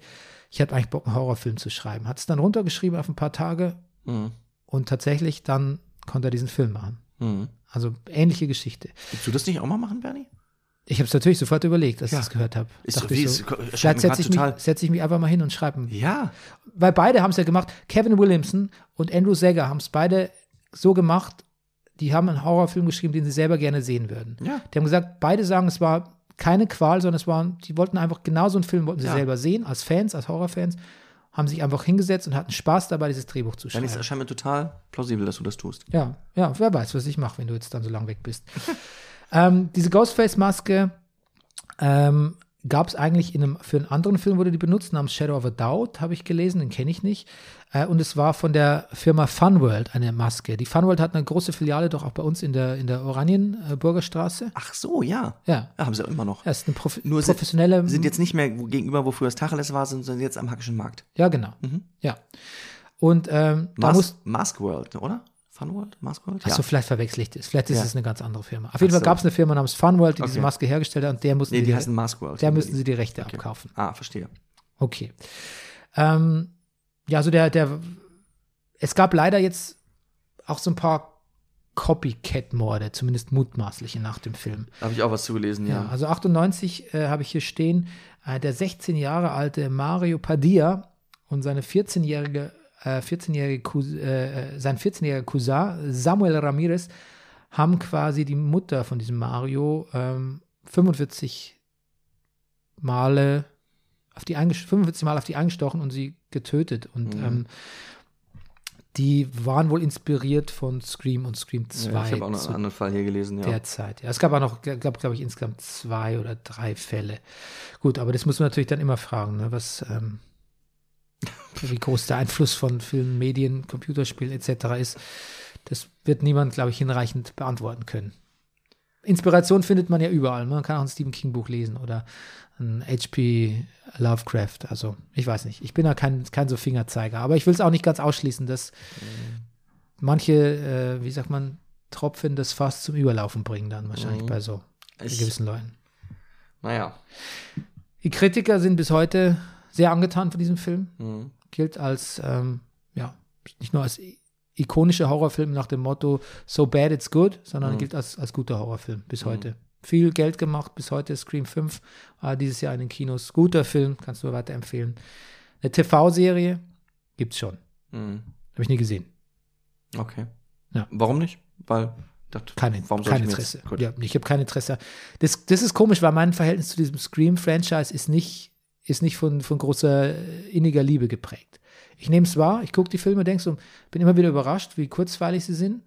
[SPEAKER 2] ich habe eigentlich Bock, einen Horrorfilm zu schreiben. Hat es dann runtergeschrieben auf ein paar Tage
[SPEAKER 1] Mhm.
[SPEAKER 2] und tatsächlich dann konnte er diesen Film machen.
[SPEAKER 1] Mhm.
[SPEAKER 2] Also ähnliche Geschichte.
[SPEAKER 1] Willst du das nicht auch mal machen, Bernie?
[SPEAKER 2] Ich habe es natürlich sofort überlegt, als
[SPEAKER 1] Ja.
[SPEAKER 2] ich das gehört habe.
[SPEAKER 1] Ist
[SPEAKER 2] Dachte
[SPEAKER 1] so- wie
[SPEAKER 2] so, vielleicht setze ich, mich- setz ich mich einfach mal hin und schreibe
[SPEAKER 1] Ja.
[SPEAKER 2] weil beide haben es ja gemacht. Kevin Williamson und Andrew Sager haben es beide so gemacht, die haben einen Horrorfilm geschrieben, den sie selber gerne sehen würden.
[SPEAKER 1] Ja.
[SPEAKER 2] Die haben gesagt, beide sagen, es war keine Qual, sondern es waren, die wollten einfach genau so einen Film, wollten sie
[SPEAKER 1] Ja.
[SPEAKER 2] selber sehen, als Fans, als Horrorfans, haben sich einfach hingesetzt und hatten Spaß dabei, dieses Drehbuch zu
[SPEAKER 1] Bernie, es
[SPEAKER 2] schreiben.
[SPEAKER 1] erscheint mir total plausibel, dass du das tust.
[SPEAKER 2] Ja, ja, wer weiß, was ich mache, wenn du jetzt dann so lang weg bist. [laughs] ähm, diese Ghostface-Maske ähm, gab es eigentlich in einem, für einen anderen Film, wurde die benutzt, namens Shadow of a Doubt, habe ich gelesen, den kenne ich nicht. Äh, und es war von der Firma Funworld eine Maske. Die Funworld hat eine große Filiale doch auch bei uns in der, in der Oranienburger Straße.
[SPEAKER 1] Ach so, ja.
[SPEAKER 2] Ja.
[SPEAKER 1] Ja, haben sie auch immer noch.
[SPEAKER 2] Ja, ist eine Profi
[SPEAKER 1] Nur sind-
[SPEAKER 2] professionelle.
[SPEAKER 1] Sind jetzt nicht mehr gegenüber, wo früher das Tacheles war, sind, sondern jetzt am Hackischen Markt.
[SPEAKER 2] ja, genau.
[SPEAKER 1] Mhm.
[SPEAKER 2] Ja. Und ähm, da
[SPEAKER 1] Mas
[SPEAKER 2] muss.
[SPEAKER 1] Mask World, oder? Fun World? Mask World?
[SPEAKER 2] Achso, vielleicht verwechsel ich das. Vielleicht ist
[SPEAKER 1] Ja.
[SPEAKER 2] es eine ganz andere Firma. Auf jeden Fall
[SPEAKER 1] so.
[SPEAKER 2] gab es eine Firma namens Funworld, die diese
[SPEAKER 1] Okay.
[SPEAKER 2] Maske hergestellt hat und der mussten
[SPEAKER 1] Nee, die
[SPEAKER 2] die-
[SPEAKER 1] heißen Mask World.
[SPEAKER 2] Da müssen sie die Rechte abkaufen.
[SPEAKER 1] Ah, verstehe.
[SPEAKER 2] Okay. Ähm, ja, also der, der, es gab leider jetzt auch so ein paar Copycat-Morde, zumindest mutmaßliche nach dem Film.
[SPEAKER 1] Da habe ich auch was zugelesen,
[SPEAKER 2] Ja,
[SPEAKER 1] ja.
[SPEAKER 2] also 98 äh, habe ich hier stehen, äh, der 16 Jahre alte Mario Padilla und seine 14-jährige, äh, 14-jährige Cous- äh, äh, sein 14-jähriger Cousin Samuel Ramirez haben quasi die Mutter von diesem Mario ähm, 45 Male auf die einges- 45 Mal auf die eingestochen und sie getötet. Und
[SPEAKER 1] Mhm.
[SPEAKER 2] ähm, die waren wohl inspiriert von Scream und Scream 2.
[SPEAKER 1] ja ich habe auch noch einen anderen Fall hier gelesen, ja.
[SPEAKER 2] derzeit. Ja, es gab auch noch, gab, glaube ich, insgesamt zwei oder drei Fälle. Gut, aber das muss man natürlich dann immer fragen, ne, was, ähm, wie groß der Einfluss von Filmen, Medien, Computerspielen etc. ist. Das wird niemand, glaube ich, hinreichend beantworten können. Inspiration findet man ja überall. Man kann auch ein Stephen King Buch lesen oder ein HP Lovecraft. Also, ich weiß nicht. Ich bin da kein, kein so Fingerzeiger. Aber ich will es auch nicht ganz ausschließen, dass manche, äh, wie sagt man, Tropfen das Fass zum Überlaufen bringen dann wahrscheinlich
[SPEAKER 1] Mhm.
[SPEAKER 2] bei so
[SPEAKER 1] Ich-
[SPEAKER 2] gewissen Leuten.
[SPEAKER 1] Naja.
[SPEAKER 2] Die Kritiker sind bis heute sehr angetan von diesem Film.
[SPEAKER 1] Mhm.
[SPEAKER 2] Gilt als, ähm, ja, nicht nur als i- ikonischer Horrorfilm nach dem Motto So bad it's good, sondern
[SPEAKER 1] Mhm.
[SPEAKER 2] gilt als, als guter Horrorfilm bis
[SPEAKER 1] Mhm.
[SPEAKER 2] heute. Viel Geld gemacht, bis heute Scream 5, war dieses Jahr in den Kinos. Guter Film, kannst du weiterempfehlen. Eine TV-Serie gibt's schon.
[SPEAKER 1] Mhm.
[SPEAKER 2] Habe ich nie gesehen.
[SPEAKER 1] Okay.
[SPEAKER 2] Ja.
[SPEAKER 1] Warum nicht? Weil, dachte,
[SPEAKER 2] Keine,
[SPEAKER 1] warum
[SPEAKER 2] kein
[SPEAKER 1] mir
[SPEAKER 2] Interesse. Ja, ich habe kein Interesse. Das, das ist komisch, weil mein Verhältnis zu diesem Scream-Franchise ist nicht ist nicht von, von großer äh, inniger Liebe geprägt. Ich nehme es wahr, ich gucke die Filme, denke so, bin immer wieder überrascht, wie kurzweilig sie sind.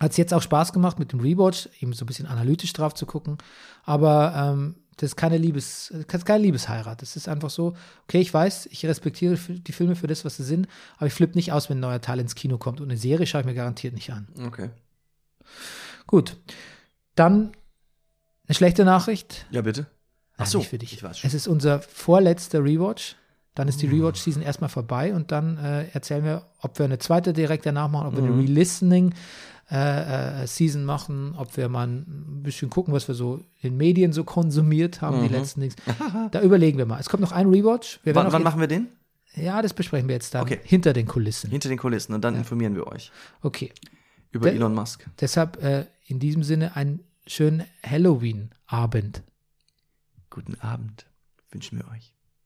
[SPEAKER 2] Hat es jetzt auch Spaß gemacht mit dem Rewatch, eben so ein bisschen analytisch drauf zu gucken. Aber ähm, das ist keine Liebes, das ist keine Liebesheirat. Das ist einfach so, okay, ich weiß, ich respektiere die Filme für das, was sie sind, aber ich flippe nicht aus, wenn ein neuer Teil ins Kino kommt. Und eine Serie schaue ich mir garantiert nicht an.
[SPEAKER 1] Okay.
[SPEAKER 2] Gut. Dann eine schlechte Nachricht.
[SPEAKER 1] Ja, bitte.
[SPEAKER 2] Nein,
[SPEAKER 1] Ach so,
[SPEAKER 2] nicht für dich.
[SPEAKER 1] ich weiß schon.
[SPEAKER 2] Es ist unser vorletzter Rewatch. Dann ist die Rewatch-Season erstmal vorbei und dann äh, erzählen wir, ob wir eine zweite direkt danach machen, ob wir eine Relistening äh, äh, Season machen, ob wir mal ein bisschen gucken, was wir so in Medien so konsumiert haben,
[SPEAKER 1] Mhm.
[SPEAKER 2] die letzten Dings. [laughs] Da überlegen wir mal. Es kommt noch ein Rewatch.
[SPEAKER 1] Wann, wann machen wir den?
[SPEAKER 2] Ja, das besprechen wir jetzt dann
[SPEAKER 1] Okay.
[SPEAKER 2] hinter den Kulissen.
[SPEAKER 1] Hinter den Kulissen und dann informieren wir euch
[SPEAKER 2] Okay.
[SPEAKER 1] über
[SPEAKER 2] Der-
[SPEAKER 1] Elon Musk.
[SPEAKER 2] Deshalb äh, in diesem Sinne einen schönen Halloween-Abend.
[SPEAKER 1] Guten Abend wünschen wir euch.